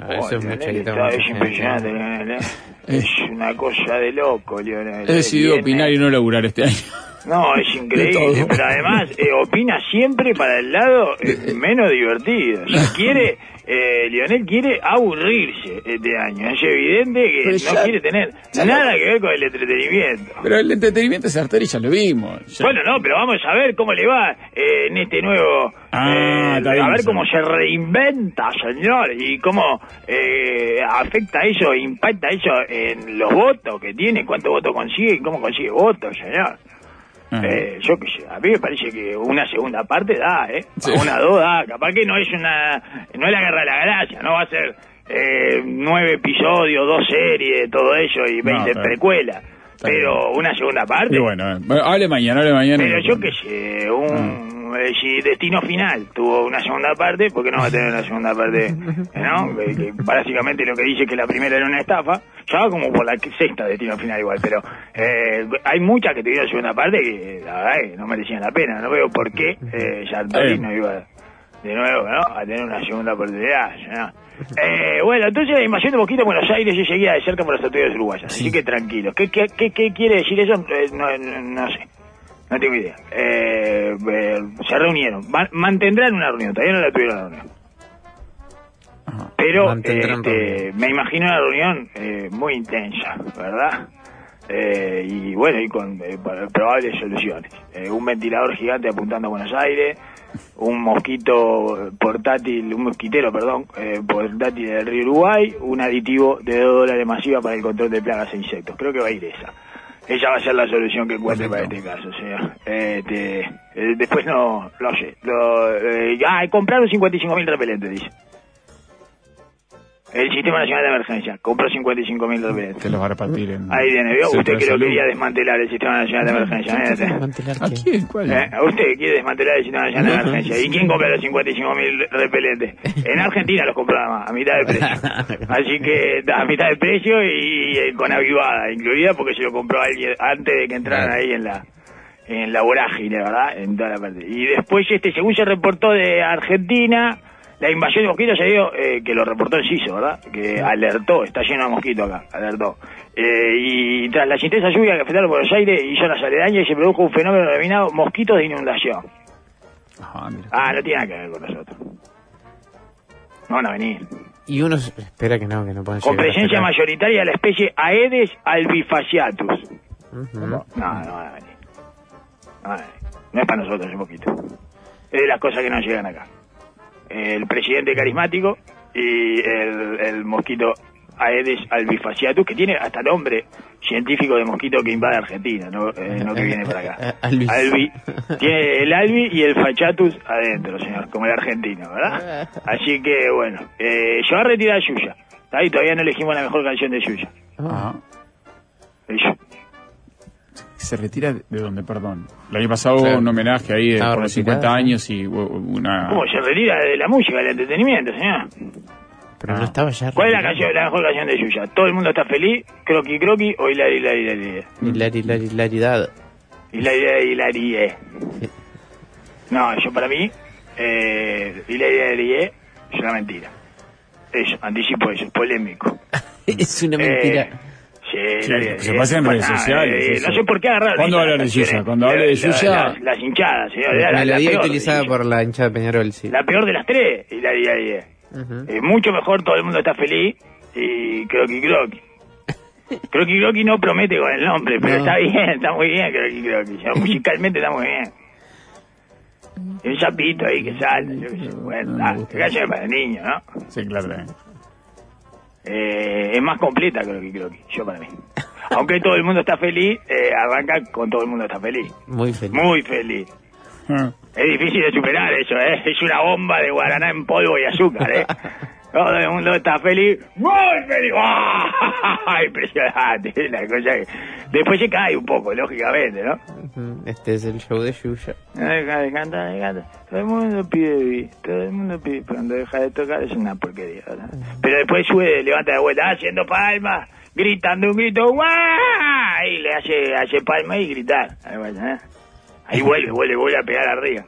Ah, eso es está- más es impresionante, Lionel, ¿eh? Eh. Es una cosa de loco, Lionel. He decidido Viene- opinar y no laburar este año. No, es increíble, pero además eh, opina siempre para el lado eh, menos divertido. O sea, quiere, eh, Lionel quiere aburrirse este año. Es evidente que Pero no ya- quiere tener nada lo- que ver con el entretenimiento. Pero el entretenimiento es Sartori, ya lo vimos. Ya- Bueno, no, pero vamos a ver cómo le va eh, en este nuevo... Ah, eh, a bien, ver sí. cómo se reinventa, señor, y cómo eh, afecta eso, impacta eso en los votos que tiene, cuántos votos consigue y cómo consigue votos, señor. Eh, yo qué sé, a mí me parece que una segunda parte da, ¿eh? Sí. Una, dos da. Capaz que no es una, no es la guerra de la galaxia, no va a ser eh, nueve episodios, dos series, todo eso y No, veinte pero- precuelas. Está Pero una segunda parte. Y bueno, eh, hable mañana, hable mañana. Pero yo qué sé, un, eh, si Destino Final tuvo una segunda parte, ¿por qué no va a tener una segunda parte? ¿No? Que, que básicamente lo que dice que la primera era una estafa, ya va como por la sexta Destino Final igual, pero eh, hay muchas que tuvieron segunda parte que la verdad no merecían la pena, no veo por qué eh, Sartori Eh. no iba de nuevo ¿no? a tener una segunda oportunidad. ¿no? Eh, bueno, entonces la invasión de Mosquito en Buenos Aires se seguía de cerca por las autoridades uruguayas, así que tranquilos. ¿Qué, qué, qué, qué quiere decir eso? Eh, no, no- no sé. No tengo idea. Eh, eh, se reunieron. Mantendrán una reunión. Todavía no la tuvieron la reunión. Ajá. Pero este, me imagino una reunión eh, muy intensa, ¿verdad? Y bueno, y con eh, probables soluciones. Eh, un ventilador gigante apuntando a Buenos Aires, un mosquito portátil, un mosquitero, perdón, eh, portátil del río Uruguay, un aditivo de 2 dólares masiva para el control de plagas e insectos. Creo que va a ir esa. Esa va a ser la solución que encuentre para este caso, señor. Este, eh, después no, no sé. Lo, eh, ah, compraron 55.000 repelentes, dice. El Sistema Nacional de Emergencia compró 55.000 repelentes. Que los va a repartir en. Ahí viene, ¿vio? Usted de que quería desmantelar el Sistema Nacional de Emergencia. mírate. ¿Desmantelar ¿A quién? ¿Cuál? ¿Eh? Usted quiere desmantelar el Sistema Nacional de Emergencia. ¿Y quién compra los 55.000 repelentes? En Argentina los compraba a mitad de precio. Así que a mitad de precio y, eh, con avivada incluida porque se lo compró alguien antes de que entraran ahí en la en la vorágine, ¿verdad? En toda la parte. Y después, este, según se reportó de Argentina, la invasión de mosquitos se dio, eh, que lo reportó el CISO, ¿verdad? Que alertó, está lleno de mosquitos acá, alertó. Eh, y tras la intensa lluvia que afectaron Buenos Aires y zonas aledañas, se produjo un fenómeno denominado mosquitos de inundación. Ajá, mira. Ah, no tiene nada que ver con nosotros. No van a venir. Y uno espera que no, que no pueden Con llegar presencia mayoritaria de la especie Aedes albifasciatus. Ujú. No, no van a venir. No, van a venir. No es para nosotros ese mosquito. Es de las cosas que no llegan acá. El presidente carismático y el, el mosquito Aedes albifasciatus, que tiene hasta nombre científico de mosquito que invade Argentina, no, Eh, no que viene para acá. Albi. Tiene el albi y el fachatus adentro, señor, como el argentino, ¿verdad? Así que, bueno, eh, yo voy a retirar a Yuya. Ahí, todavía no elegimos la mejor canción de Yuya. Ajá. El Yu- Se retira de dónde, perdón. El año pasado hubo Claro. un homenaje ahí Estaba por los retirada, 50 ¿no? años y una. ¿Cómo se retira de la música, del entretenimiento, señor? Pero no estaba ya. ¿Cuál es la canción, la mejor canción de Yuya? ¿Todo el mundo está feliz? ¿Croqui Croqui o Hilari Hilari Hilari? Hilari, hilari, hilaridad. Hilari Hilari Hilari eh. No, yo para mí, eh, Hilari Hilari eh, es una mentira. Eso, anticipo eso, polémico. es una mentira. Eh, sí, Sí, se pasa en redes sociales, eh, no sé por qué agarrar. ¿Cuándo hablar de Yuya? Cuando hable de Yuya- Las, las hinchadas, señor. la- la Melodía peor de utilizada por la hinchada de Peñarol, sí. La peor de las tres. Ujú. Eh, mucho mejor, todo el mundo está feliz y croqui croqui. Croqui croqui no promete con el nombre, pero No. está bien, está muy bien croqui croqui. Musicalmente está muy bien. Y un sapito ahí que salta, yo qué sé. Bueno, no para niños, ¿no? Sí, claro. Eh, es más completa croqui croqui, yo para mí. Aunque todo el mundo está feliz, eh, arranca con todo el mundo está feliz. Muy feliz. Muy feliz. Ah. Es difícil de superar eso, ¿eh? Es una bomba de guaraná en polvo y azúcar, ¿eh? Todo el mundo está feliz. ¡Muy feliz! ¡Ah! Impresionante. La cosa que... Después se cae un poco, lógicamente, ¿no? Este es el show de Yuya. Deja de cantar, de. Todo el mundo pide todo el mundo pide. Cuando deja de tocar es una porquería, ¿verdad? Pero después sube, levanta la vuelta, haciendo palmas, gritando un grito, ¡guau! Y le hace, hace palmas y gritar. Ahí, vuelve, ¿eh? Ahí vuelve, vuelve, vuelve a pegar arriba.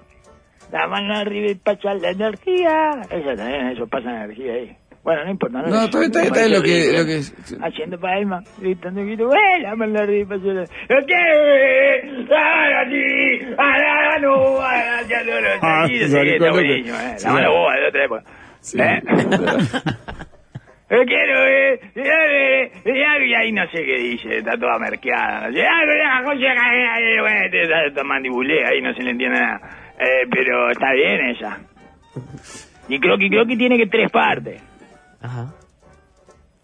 La mano arriba y pasa la energía. Eso también, eso pasa energía ahí. Bueno, no importa. No, No, está está lo que- lo que- Haciendo palmas, gritando un grito, ¡eh! La mano arriba y pasa la... ¡Lo quiero! ¡Ahora sí! ¡Ahora no! ¡Ahora ya no lo Ah, sí, está buenísimo, ¿eh? La mano boba de otra época. Sí. ¿Eh? Yo quiero, eh, eh, eh, y ahí no sé qué dice, está toda merqueada. No sé, ah, que- eh, ahí no se le entiende nada. Eh, pero está bien esa. Y creo que creo que tiene que tres partes. Ajá.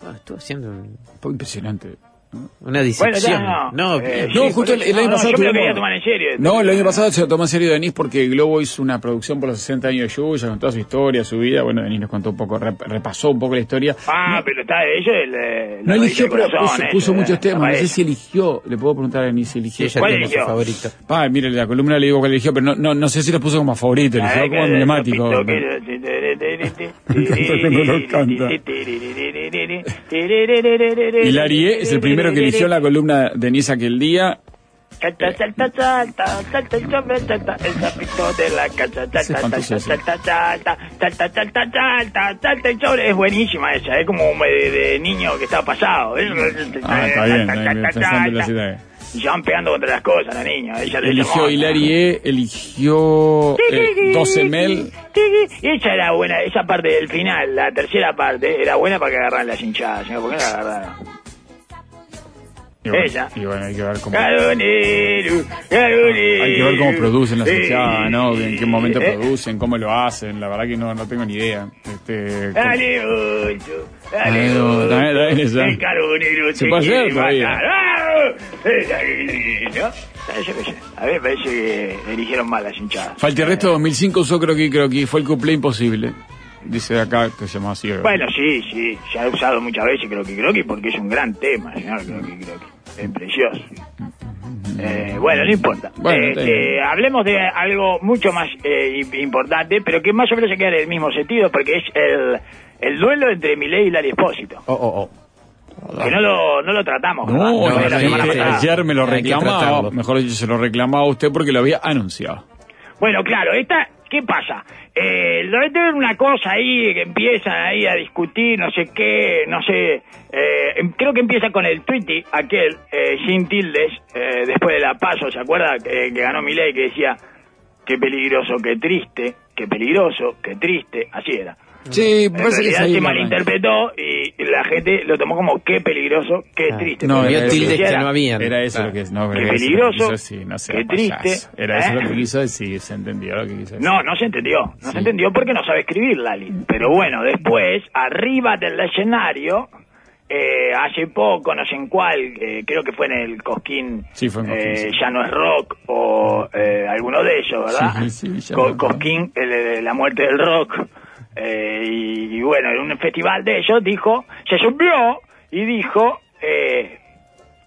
No, estuvo haciendo un- Fue impresionante. Una Bueno, disección. ya, no, Eh, No, sí, justo el, el año no, pasado Yo me lo tomar en serio. No, el año pasado se lo tomó en serio Denis porque Globo hizo una producción por los 60 años de Yuya, con toda su historia, su vida. Bueno, Denis nos contó un poco, rep- repasó un poco la historia. Ah, pero está ello el. No eligió, pero puso, puso muchos temas. No sé si eligió. Le puedo preguntar a Denis si Sí, eligió. ella ¿Cuál tiene su eligió? favorito. Pa, mire, la columna le digo cuál eligió, pero no, no, no sé si lo puso como favorito, eligió Ay, como emblemático. Hilarie es el primero que eligió la columna de Denis aquel día. Salta, salta, salta, salta, el hombre, salta, el sapito de la casa, salta, Sí, ¿cuánto salta, es eso? salta, salta, salta, salta, salta, salta, el sobre. Es buenísima esa, es como de, de niño que está pasado. Ah, está bien, está bien, Y se van pegando contra las cosas, la niña. Ella Eligió. Hilarie, eligió eh, 12 Mel. Y esa era buena, esa parte del final, la tercera parte, era buena para que agarraran las hinchadas, señor, ¿por qué no la agarraron? Y bueno, Ella. y bueno, hay que ver cómo. Hay que ver cómo producen las Eh, hinchadas, ¿no? En qué momento eh, producen, cómo lo hacen. La verdad que no, no tengo ni idea. Este, Dale, ocho, dale, ocho. también esa. El caronero Se puede hacer todavía. ¡Ah! Eh, yo. A ver, parece que eligieron mal las hinchadas. Falta el resto 2005 usó croquis croquis. Fue el cumple imposible. Dice de acá que se llama así. Bueno, sí, sí, se ha usado muchas veces croqui croqui porque es un gran tema, señor croqui croqui. Es precioso. Eh, bueno, no importa. Bueno, Eh, eh, hablemos de algo mucho más eh, im- importante, pero que más o menos se queda en el mismo sentido, porque es el, el duelo entre Milei y Lali Espósito. Oh, oh, oh. Que no lo, no lo tratamos. No, la no, semana pasada. ayer me lo reclamaba. Mejor dicho, se lo reclamaba a usted porque lo había anunciado. Bueno, claro, esta, ¿qué pasa? Eh, debe una cosa ahí que empiezan ahí a discutir, no sé qué, no sé. eh, em- creo que empieza con el tweety, aquel, eh, sin tildes, eh, después de la paso, ¿se acuerda? Que ganó Milei que decía, qué peligroso, qué triste, qué peligroso, qué triste, así era. Sí, En realidad se malinterpretó y la gente lo tomó como qué peligroso, qué Ah. triste. No, Vio tildes que era- no habían. Era eso Claro. lo que no, Qué peligroso, no qué triste, payaso. Era eso lo ¿eh? que quiso decir, se entendió lo que quiso decir. No, no se entendió. No Sí. se entendió porque no sabe escribir, Lali. Pero bueno, después, arriba del escenario, eh, hace poco, no sé en cuál, eh, creo que fue en el Cosquín, Sí, fue en Cosquín, eh, sí. Ya no es rock, o eh, alguno de ellos, ¿verdad? Sí, sí, Ya Co-. Cosquín, el de la muerte del rock. Eh, y, y bueno, en un festival de ellos dijo, se subió y dijo, eh,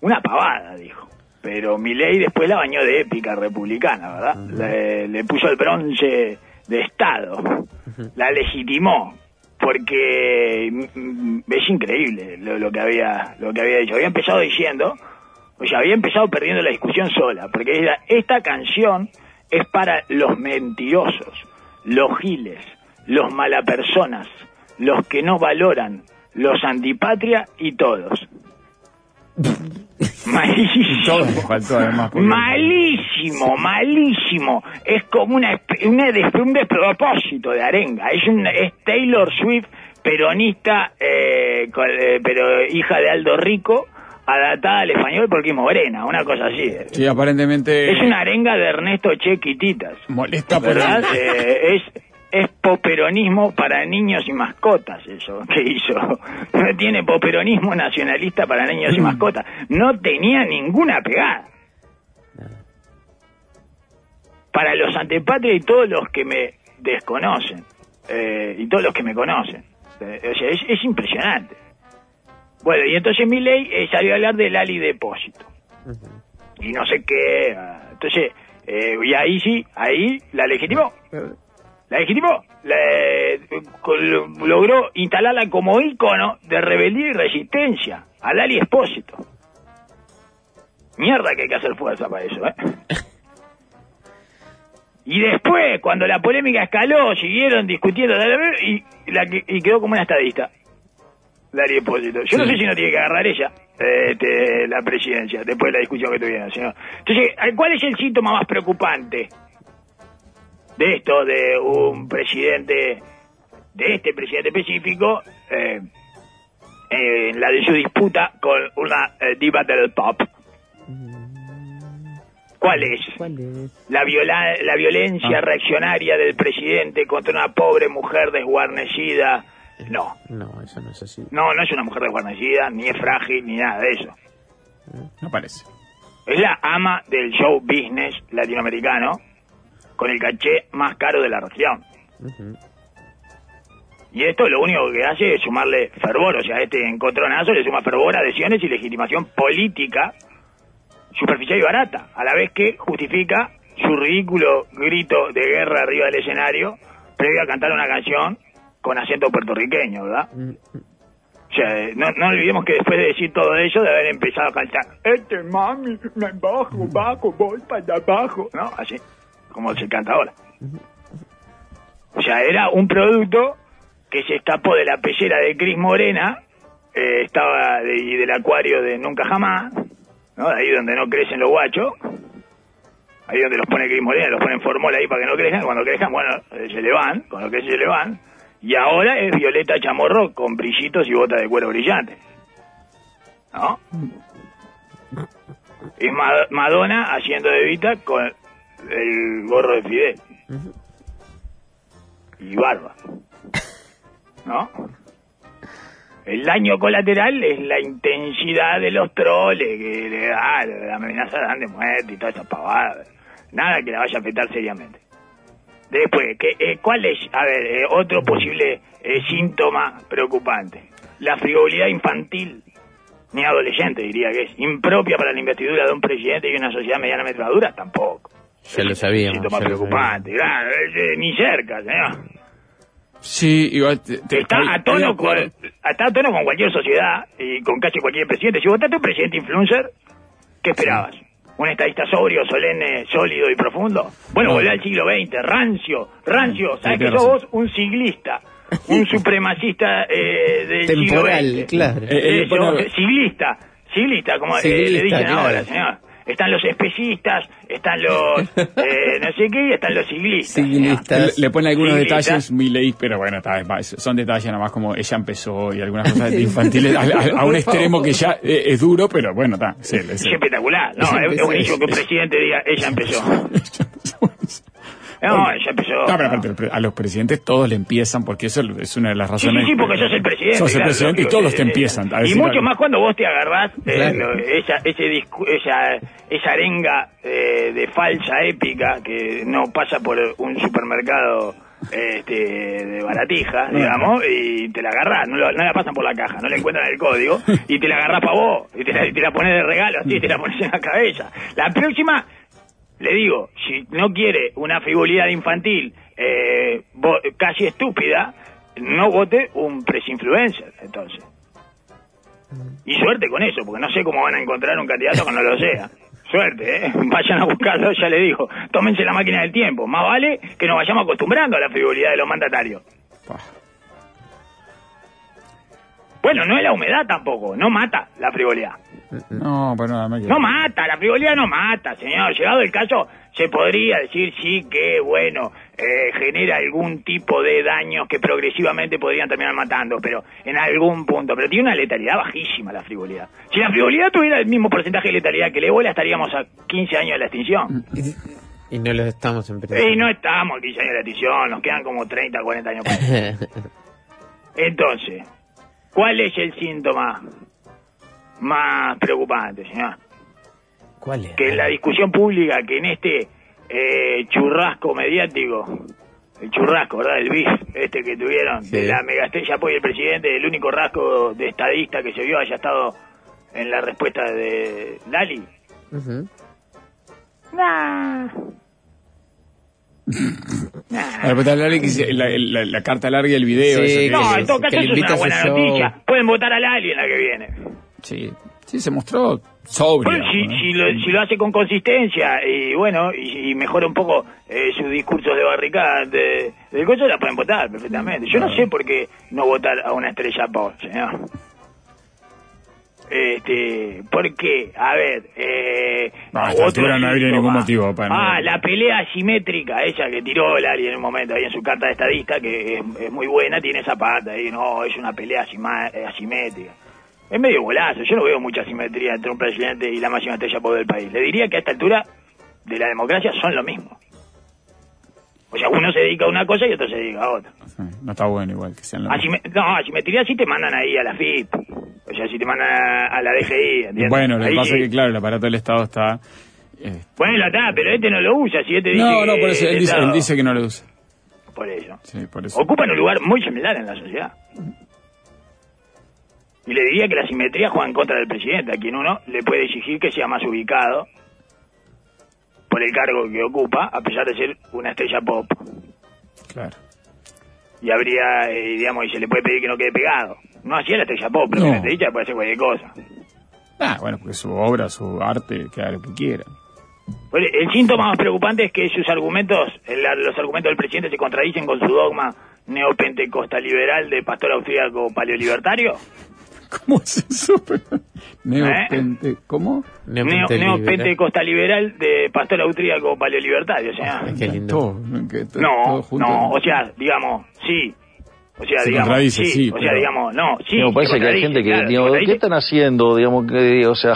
una pavada, dijo. Pero Milei después la bañó de épica republicana, ¿verdad? Le, le puso el bronce de Estado, la legitimó, porque mm, mm, es increíble lo, lo que había lo que había dicho. Había empezado diciendo, o sea, había empezado perdiendo la discusión sola, porque era, esta canción es para los mentirosos, los giles, los malapersonas, los que no valoran, los antipatria y todos. Malísimo. Todo le faltó además. porque- Malísimo, malísimo. Es como una, una un despropósito de arenga. Es, un, es Taylor Swift, peronista, eh, con- eh, pero hija de Aldo Rico, adaptada al español porque es morena, una cosa así. Sí, aparentemente. Es una arenga de Ernesto Chequititas. Molesta por ¿Verdad? Eh, es, es poperonismo para niños y mascotas eso que hizo. No tiene poperonismo nacionalista para niños y mascotas. No tenía ninguna pegada. Para los antepatrias y todos los que me desconocen, eh, y todos los que me conocen. Eh, o sea, es, es impresionante. Bueno, y entonces mi ley salió a hablar del Ali Depósito y no sé qué. ah, Entonces, eh, y ahí sí, ahí la legitimó. La. La- col- logró instalarla como ícono de rebeldía y resistencia al Ali Espósito. Mierda que hay que hacer fuerza para eso, ¿eh? Y después, cuando la polémica escaló, siguieron discutiendo y, la, y quedó como una estadista. Lali Espósito. Yo no sé si no tiene que agarrar ella eh, este, la presidencia, después de la discusión que tuvieron, señor. Entonces, ¿cuál es el síntoma más preocupante de esto, de un presidente, de este presidente específico, eh, en la de su disputa con una eh, diva del pop? ¿Cuál es? ¿Cuál es? La, viola- la violencia Ah. reaccionaria del presidente contra una pobre mujer desguarnecida. No, No, eso no es así. no, no es una mujer desguarnecida, ni es frágil, ni nada de eso. No parece. Es la ama del show business latinoamericano con el caché más caro de la región. Y esto lo único que hace es sumarle fervor, o sea, este encontronazo le suma fervor, adhesiones y legitimación política superficial y barata, a la vez que justifica su ridículo grito de guerra arriba del escenario previo a cantar una canción con acento puertorriqueño, ¿verdad? O sea, eh, no, no olvidemos que después de decir todo ello, de haber empezado a cantar, este mami, me bajo, bajo, voy para abajo, ¿no? Así, como se canta ahora. O sea, era un producto que se escapó de la pellera de Cris Morena, eh, estaba de- y del acuario de Nunca Jamás, ¿no? De ahí donde no crecen los guachos, ahí donde los pone Cris Morena, los pone en fórmula ahí para que no crezcan, cuando crezcan, bueno, eh, se le van, cuando crecen se le van, y ahora es Violeta Chamorro con brillitos y botas de cuero brillante. ¿No? Es Ma- Madonna haciendo de Vita con el gorro de Fidel. Y barba. ¿No? El daño colateral es la intensidad de los troles, que le da, la amenaza dan de muerte y toda esa pavada. Nada que la vaya a afectar seriamente. Después, ¿qué, eh, ¿cuál es, a ver, eh, otro posible eh, síntoma preocupante? La frivolidad infantil, ni adolescente diría que es, impropia para la investidura de un presidente y una sociedad medianamente madura, tampoco. Ya lo sabíamos. Lo preocupante, claro, eh, ni cerca, señor. Sí, igual. te- te- Está a tono con, está a tono con cualquier sociedad y con casi cualquier presidente. Si votaste un presidente influencer, ¿qué esperabas? ¿Un estadista sobrio, solemne, sólido y profundo? Bueno, No. volvé al siglo XX, rancio, rancio. ¿Sabes que sos vos un siglista? Un supremacista eh, del Temporal, siglo XX. claro. Eh, eh, Eh, siglista, siglista, como eh, le Siglista, dicen claro. ahora, señor. Están los especistas, están los eh, no sé qué, y están los siglistas. Siglistas. Le, le pone algunos Sí, detalles está. mi ley, pero bueno, está, es más, son detalles nada más como ella empezó y algunas cosas de infantiles a, a- a un extremo que ya eh, es duro, pero bueno, está. Sí. Es espectacular. No, es, es empezó. buenísimo que un presidente diga, ella empezó. No, ella empezó. No, pero a los presidentes todos le empiezan, porque eso es una de las Sí, razones. sí, sí, porque sos el presidente. Sos el claro, presidente y todos sí, te sí. empiezan. a Y mucho más cuando vos te agarrás eh, Claro. esa, ese discu- esa, esa arenga eh, de falsa épica que no pasa por un supermercado este, de baratija, digamos, y te la agarrás, no, lo- no la pasan por la caja, no le encuentran el código, y te la agarrás para vos, y te la, y te la pones de regalo, así, y te la pones en la cabeza. La próxima, le digo, si no quiere una frivolidad infantil eh, casi estúpida, no vote un presinfluencer, entonces. Y suerte con eso, porque no sé cómo van a encontrar un candidato que no lo sea. Suerte, ¿eh? Vayan a buscarlo, ya le digo. Tómense la máquina del tiempo. Más vale que nos vayamos acostumbrando a la frivolidad de los mandatarios. Bueno, no es la humedad tampoco, no mata la frivolidad. No, pero nada más No mata, la frivolidad no mata, señor. Llegado el caso, se podría decir sí que, bueno, eh, genera algún tipo de daños que progresivamente podrían terminar matando, pero en algún punto. Pero tiene una letalidad bajísima la frivolidad. Si la frivolidad tuviera el mismo porcentaje de letalidad que el ébola, estaríamos a 15 años de la extinción. Y no los estamos empezando. Y no estamos a 15 años de la extinción, nos quedan como 30, 40 años para eso. Entonces, ¿cuál es el síntoma más preocupante, señor? ¿Cuál es? que en la discusión pública, que en este eh, churrasco mediático, el churrasco, ¿verdad? El bis, este que tuvieron, Sí. de la megastrella apoyo el presidente, el único rasgo de estadista que se vio haya estado en la respuesta de Lali. Nah. La respuesta larga que dice- la, la- la carta larga y el video. Sí, eso No, en todo caso es una buena noticia. Pueden votar a Lali en la que viene. Sí, sí, se mostró sobrio. Bueno, si, ¿no? si, lo, si lo hace con consistencia y bueno, y, y mejora un poco eh, sus discursos de barricada de, de cosas, la pueden votar perfectamente. Yo no sé por qué no votar a una estrella pop, señor. Este, ¿por qué? A ver, eh, No, a esta otro no habría ningún motivo para no- Ah, la pelea asimétrica, esa que tiró Lali en un momento ahí en su carta de estadista, que es, es muy buena, tiene esa pata ahí, no, es una pelea eh, asimétrica. Es medio golazo, yo no veo mucha asimetría entre un presidente y la máxima estrella pop del país. Le diría que a esta altura de la democracia son lo mismo. O sea, uno se dedica a una cosa y otro se dedica a otra. Sí, No está bueno igual que sean los Asime- no, asimetría sí te mandan ahí a la FIP. O sea, si te mandan a, a la DGI, ¿entiendes? Bueno, lo que pasa es que, claro, el aparato del Estado está. eh, Bueno, está, pero este no lo usa. Si este dice no, no, por eso él dice, él dice que no lo usa. Por eso. Sí, por eso. Ocupan un lugar muy similar en la sociedad. Y le diría que la simetría juega en contra del presidente, a quien uno le puede exigir que sea más ubicado por el cargo que ocupa, a pesar de ser una estrella pop. Claro. Y habría, eh, digamos, y se le puede pedir que no quede pegado. No así a la estrella pop, pero No. la puede hacer cualquier cosa. Ah, bueno, porque su obra, su arte, que haga lo que quiera. Bueno, el síntoma más preocupante es que sus argumentos, el- los argumentos del presidente se contradicen con su dogma neopentecostal liberal de pastor austríaco paleolibertario. ¿Cómo es eso? ¿Eh? Neopente, ¿Cómo? Neo, Neopente liberal. neopentecostal liberal de pastor austríaco paleolibertario. O sea, qué lindo. Todo, ¿no? Que to- todo no, junto. no, o sea, digamos, sí. O sea, Se digamos, sí, sí, o sea, pero- digamos, no, sí. Se parece que hay gente que, claro, digamos, ¿qué están haciendo? Digamos, que, o sea,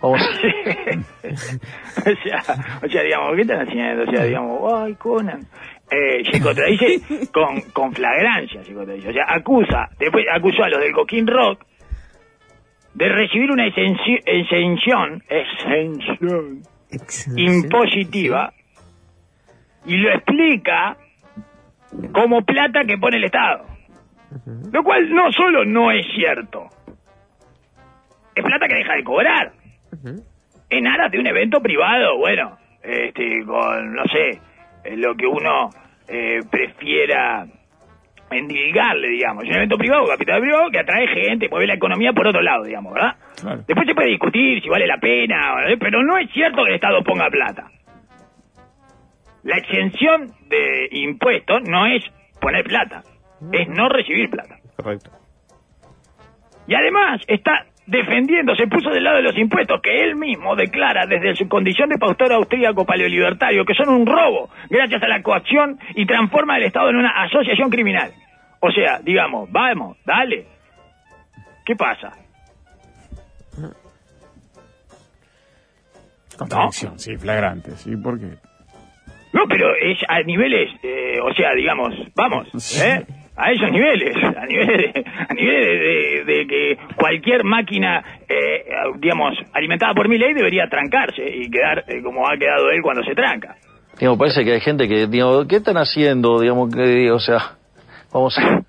vamos, o sea, o sea, digamos, ¿qué están haciendo? O sea, digamos, ay, Conan. eh, se contradice con, con flagrancia, se contradice. O sea, acusa, después acusó a los del Coquín Rock de recibir una exenci- exención, exención impositiva y lo explica como plata que pone el Estado. Lo cual no solo no es cierto, es plata que deja de cobrar. En aras de un evento privado, bueno, este, con, no sé, lo que uno eh, prefiera endilgarle, digamos. Es un evento privado, capital privado, que atrae gente, mueve la economía por otro lado, digamos, ¿verdad? Claro. Después se puede discutir si vale la pena, ¿eh? pero no es cierto que el Estado ponga plata. La exención de impuestos no es poner plata, es no recibir plata. Correcto. Y además está defendiendo, se puso del lado de los impuestos que él mismo declara desde su condición de pastor austríaco paleolibertario que son un robo gracias a la coacción y transforma el Estado en una asociación criminal. O sea, digamos, vamos, dale. ¿Qué pasa? Contradicción, sí, flagrante, sí, porque No, pero es a niveles, eh, o sea, digamos, vamos, ¿eh? A esos niveles, a niveles de, a niveles de, de- de que cualquier máquina, eh, digamos, alimentada por mi ley debería trancarse y quedar eh, como ha quedado él cuando se tranca. Digamos, parece que hay gente que, digamos, ¿qué están haciendo? Digamos, que, o sea, vamos a...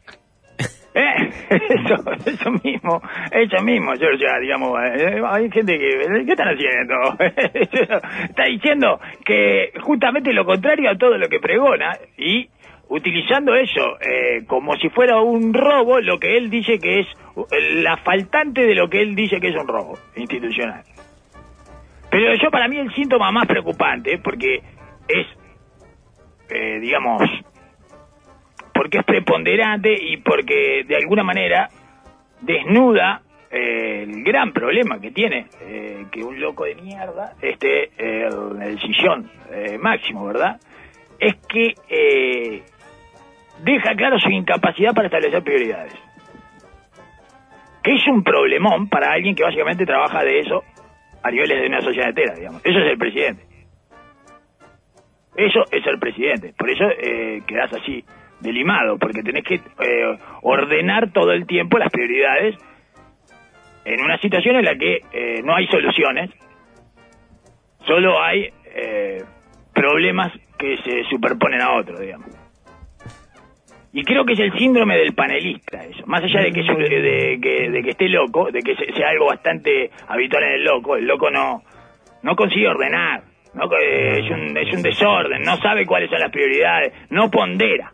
¿Eh? Eso, eso mismo, eso mismo, ya, digamos, eh, hay gente que, ¿qué están haciendo? Está diciendo que justamente lo contrario a todo lo que pregona y utilizando eso eh, como si fuera un robo, lo que él dice que es eh, la faltante de lo que él dice que es un robo institucional. Pero yo para mí el síntoma más preocupante, porque es, eh, digamos, porque es preponderante y porque de alguna manera desnuda eh, el gran problema que tiene que un loco de mierda esté en el sillón eh, máximo, ¿verdad? Es que deja claro su incapacidad para establecer prioridades. Que es un problemón para alguien que básicamente trabaja de eso a niveles de una sociedad entera, digamos. Eso es el presidente. Eso es el presidente. Por eso eh, quedás así, delimado, porque tenés que eh, ordenar todo el tiempo las prioridades en una situación en la que eh, no hay soluciones, solo hay eh, problemas que se superponen a otros, digamos. Y creo que es el síndrome del panelista, eso. Más allá de que, su- de, que, de que esté loco, de que se- sea algo bastante habitual en el loco, el loco no, no consigue ordenar, no, Eh, es, un, es un desorden, no sabe cuáles son las prioridades, no pondera.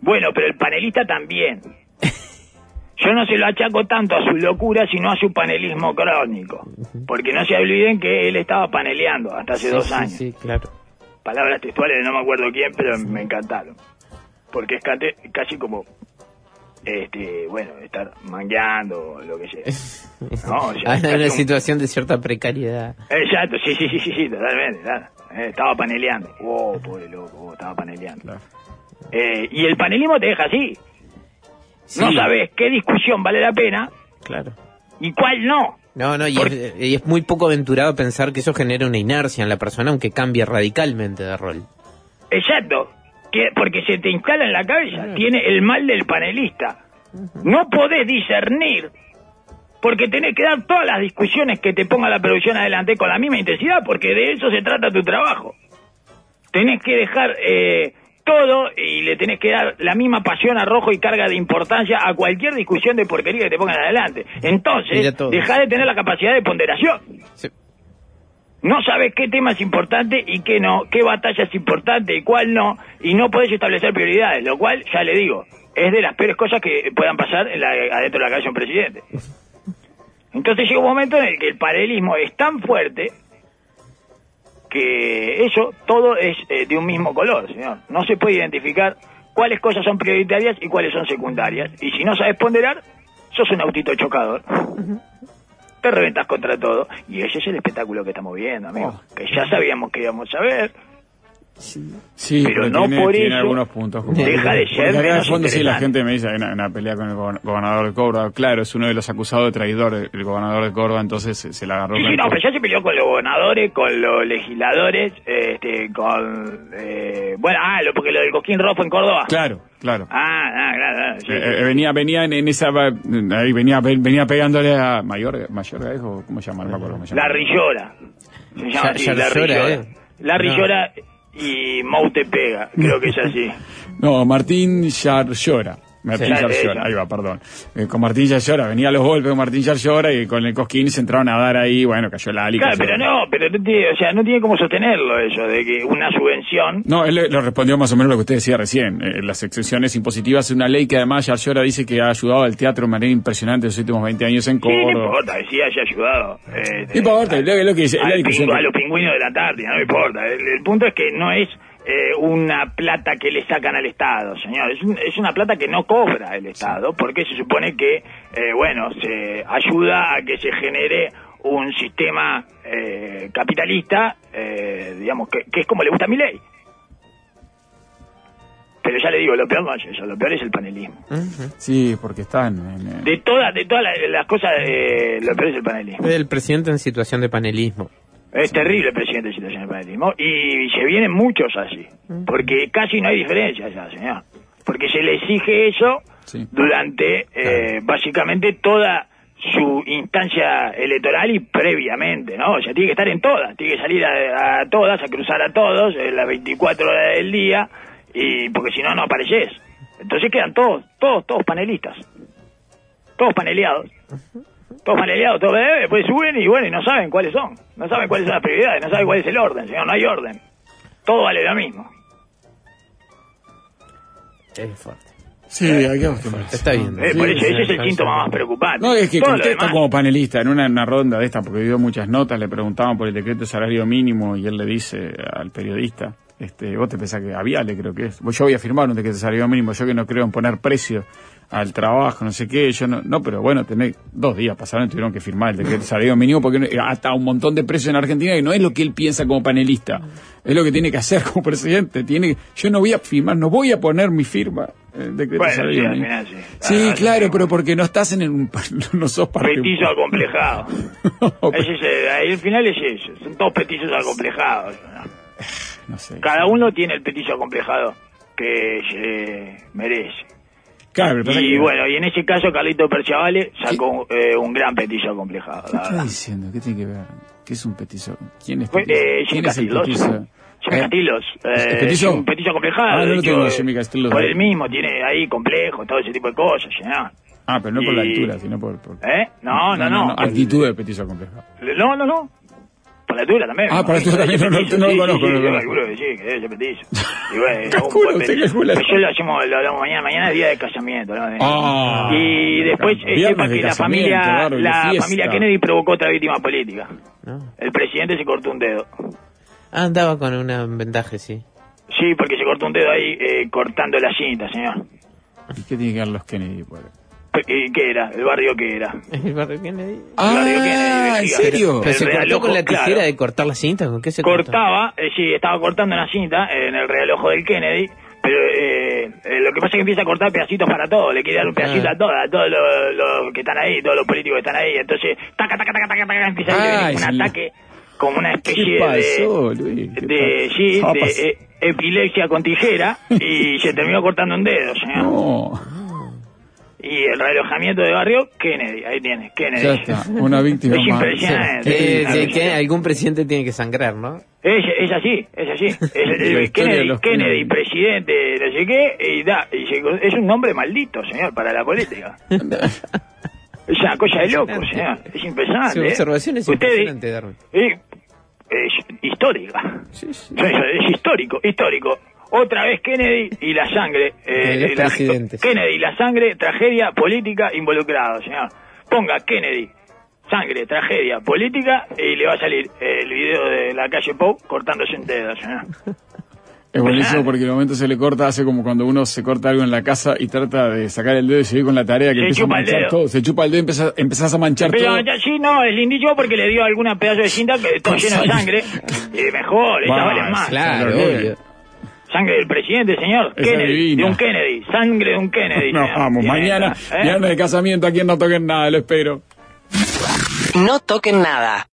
Bueno, pero el panelista también. Yo no se lo achaco tanto a su locura, sino a su panelismo crónico. Porque no se olviden que él estaba paneleando hasta hace Sí, dos sí, años. Sí, claro. Palabras textuales, no me acuerdo quién, pero me encantaron. Porque es casi como, este, bueno, estar mangueando, lo que sea. No, o sea, una como- situación de cierta precariedad. Exacto, sí, sí, sí, sí, sí, totalmente, claro. Eh, estaba paneleando. Oh, pobre loco, oh, estaba paneleando. Claro. Eh, y el panelismo te deja así. No Sí. sabes qué discusión vale la pena Claro. y cuál no. No, no, y es, y es muy poco aventurado pensar que eso genera una inercia en la persona, aunque cambie radicalmente de rol. Exacto, que, porque se te instala en la cabeza. Tiene el mal del panelista. No podés discernir porque tenés que dar todas las discusiones que te ponga la producción adelante con la misma intensidad, porque de eso se trata tu trabajo. Tenés que dejar eh, todo y le tenés que dar la misma pasión, arrojo y carga de importancia a cualquier discusión de porquería que te pongan adelante. Entonces, dejá de tener la capacidad de ponderación. Sí. No sabes qué tema es importante y qué no, qué batalla es importante y cuál no, y no podés establecer prioridades, lo cual, ya le digo, es de las peores cosas que puedan pasar en la, adentro de la cabeza de un presidente. Entonces llega un momento en el que el paralelismo es tan fuerte que eso todo es eh, de un mismo color, señor. No se puede identificar cuáles cosas son prioritarias y cuáles son secundarias. Y si no sabes ponderar, sos un autito chocador. Te reventas contra todo. Y ese es el espectáculo que estamos viendo, amigo. Que ya sabíamos que íbamos a ver. Sí, Pero no tiene, por tiene eso algunos puntos. Como deja de Porque ser acá de menos fondo sí la gente me dice, hay una, una pelea con el gober- gobernador de Córdoba. Claro, es uno de los acusados de traidor, el, el gobernador de Córdoba, entonces se, se la agarró. Sí, sí, no, pero ya se peleó con los gobernadores, con los legisladores, este, con... Eh, bueno, ah, lo, porque lo del Coquín Rojo en Córdoba. Claro, claro. Ah, ah, claro, claro, sí, Eh, sí. eh, venía venía en, en esa ahí venía venía pegándole a mayor mayor o cómo se llama no me acuerdo llama La Rillora. Se llama Ya- así, ya La Rillora, Rillora. ¿eh? La No. Y Moute Pega, creo que es así. no Martín Yarlora Martín Sí. Yarlora, ahí va, perdón. Eh, con Martín Yarlora, venía a los golpes con Martín Yarlora y con el Cosquín se entraron a dar ahí, bueno, cayó la ali. Claro, pero no, pero no tiene, o sea, no tiene cómo sostenerlo eso, de que una subvención... No, él le, le respondió más o menos lo que usted decía recién. eh, las excepciones impositivas es una ley que además Yarlora dice que ha ayudado al teatro de manera impresionante en los últimos 20 años en Sí, no Córdoba. importa, sí haya ayudado. eh, No importa, lo, lo que dice, es la discusión. a los pingüinos de la Antártida, no importa. El, el punto es que no es eh, una plata que le sacan al Estado, señor. Es, un- es una plata que no cobra el Estado, porque se supone que, eh, bueno, se ayuda a que se genere un sistema eh, capitalista, eh, digamos, que, que es como le gusta a mi ley. Pero ya le digo, lo peor no es eso, lo peor es el panelismo. Sí, porque están en, De todas de todas las, las cosas, eh, lo peor es el panelismo. El presidente en situación de panelismo. Es terrible el presidente de situación de panelismo y se vienen muchos así, porque casi no hay diferencia ya, señor. Porque se le exige eso Sí. durante eh, básicamente toda su instancia electoral y previamente, ¿no? O sea, tiene que estar en todas, tiene que salir a, a todas, a cruzar a todos, en las 24 horas del día, y porque si no, no apareces. Entonces quedan todos, todos, todos panelistas. Todos paneleados. Todos paneleados, todos, eh, después suben y bueno, y no saben cuáles son. No saben cuáles son las prioridades, no saben cuál es el orden, señor, no hay orden. Todo vale lo mismo. Es fuerte. Sí, hay que acostumbrarse. Está bien. Eh, Sí, por eso, sí, ese es el síntoma más preocupante. No, es que Todo contesta como panelista en una, una ronda de esta, porque dio muchas notas, le preguntaban por el decreto de salario mínimo y él le dice al periodista, este, vos te pensás que había, le creo que es, "Vos, yo voy a firmar un decreto de salario mínimo, yo que no creo en poner precio al trabajo, no sé qué, yo no, no, pero bueno, tenés dos días pasaron y tuvieron que firmar el decreto de salario mínimo porque no- hasta un montón de precios en Argentina y no es lo que él piensa como panelista, es lo que tiene que hacer como presidente, tiene que- yo no voy a firmar, no voy a poner mi firma el decreto Bueno, de salario sí, mínimo. final sí. Sí, Ah, claro, sí. pero porque no estás en un, no sos parte Petizo acomplejado. No, Ese es el- ahí el final es eso, son todos petizos acomplejados. ¿no? No sé. Cada uno tiene el petizo acomplejado que se merece. Claro, Y que- bueno, y en ese caso Carlito Perciavale sacó eh, un gran petizo acomplejado. ¿Qué verdad. diciendo? ¿Qué tiene que ver? ¿Qué es un petizo? ¿Quién es Fue, petizo? eh, ¿Quién es el petizo? Jimmy Eh, Castillos. eh, ¿El petizo? Un petizo acomplejado. Ah, no lo tengo, eh, Jimmy Castillos. Por el mismo, tiene ahí complejo, todo ese tipo de cosas, ¿no? Ah, pero no por la Y- altura, sino por... por- ¿Eh? No, no, no. Actitud de petizo compleja. No, no, no. Por la también. Ah, por la altura también, no, no, no lo conozco, sí, no yo petizo. Y bueno, un yo lo hacemos, lo hablamos mañana, mañana es día de casamiento, ¿no? Ah, y después eh, sepa que la familia, claro, la familia Kennedy provocó otra víctima política. ¿no? El presidente se cortó un dedo. Ah, andaba con una vendaje, sí. Sí, porque se cortó un dedo ahí eh, cortando la cinta, señor. ¿Y qué tiene que ver los Kennedy? ¿Qué era? ¿El barrio qué era? El barrio Kennedy. Ah, Kennedy, ¿en vejiga. serio? Pero se El cortó con la claro. tijera de cortar la cinta. ¿Con qué se cortó? cortaba, eh, sí, estaba cortando una cinta en el reloj del Kennedy, pero eh, eh, lo que pasa es que empieza a cortar pedacitos para todo, le quiere dar un pedacito Ah. a todos, a todos los los que están ahí, todos los políticos que están ahí, entonces, taca, taca, taca, taca, taca, empieza a Ay, ir un sí. ataque como una especie ¿Qué pasó, Luis? de, ¿Qué de, sí, Ah, de eh, epilepsia con tijera y se terminó cortando un dedo, señor. No, Y el relojamiento de barrio, Kennedy, ahí tienes, Kennedy. ya está, una víctima Es impresionante. Sí, sí, que algún presidente tiene que sangrar, ¿no? Es, es así, es así. Es, Kennedy, los Kennedy, Kennedy. presidente, no sé qué, y da, y se- es un nombre maldito, señor, para la política. Es una cosa de loco, señor. Es impresionante. Su ¿eh? observación es Ustedes- impresionante, Darwin. es histórica. Es, es histórico, histórico. Otra vez Kennedy y la sangre. Eh, la- presidentes. Kennedy y la sangre, tragedia política involucrado, señor. Ponga Kennedy, sangre, tragedia política y le va a salir el video de la calle Pou cortándose un dedo, señor. Es buenísimo porque el momento se le corta, hace como cuando uno se corta algo en la casa y trata de sacar el dedo y seguir con la tarea que Se empieza a manchar todo. Se chupa el dedo y empieza- empezás a manchar Pero todo. ya, sí, no, es lindísimo porque le dio alguna pedazo de cinta que todo Con lleno de sangre. Y mejor, valen más. Claro, Claro, obvio. Sangre del presidente, señor. Esa Kennedy, divina. de un Kennedy. Sangre de un Kennedy. No, señor. vamos, mañana, esta, ¿eh? viernes de casamiento, aquí en no toquen nada, lo espero. No toquen nada.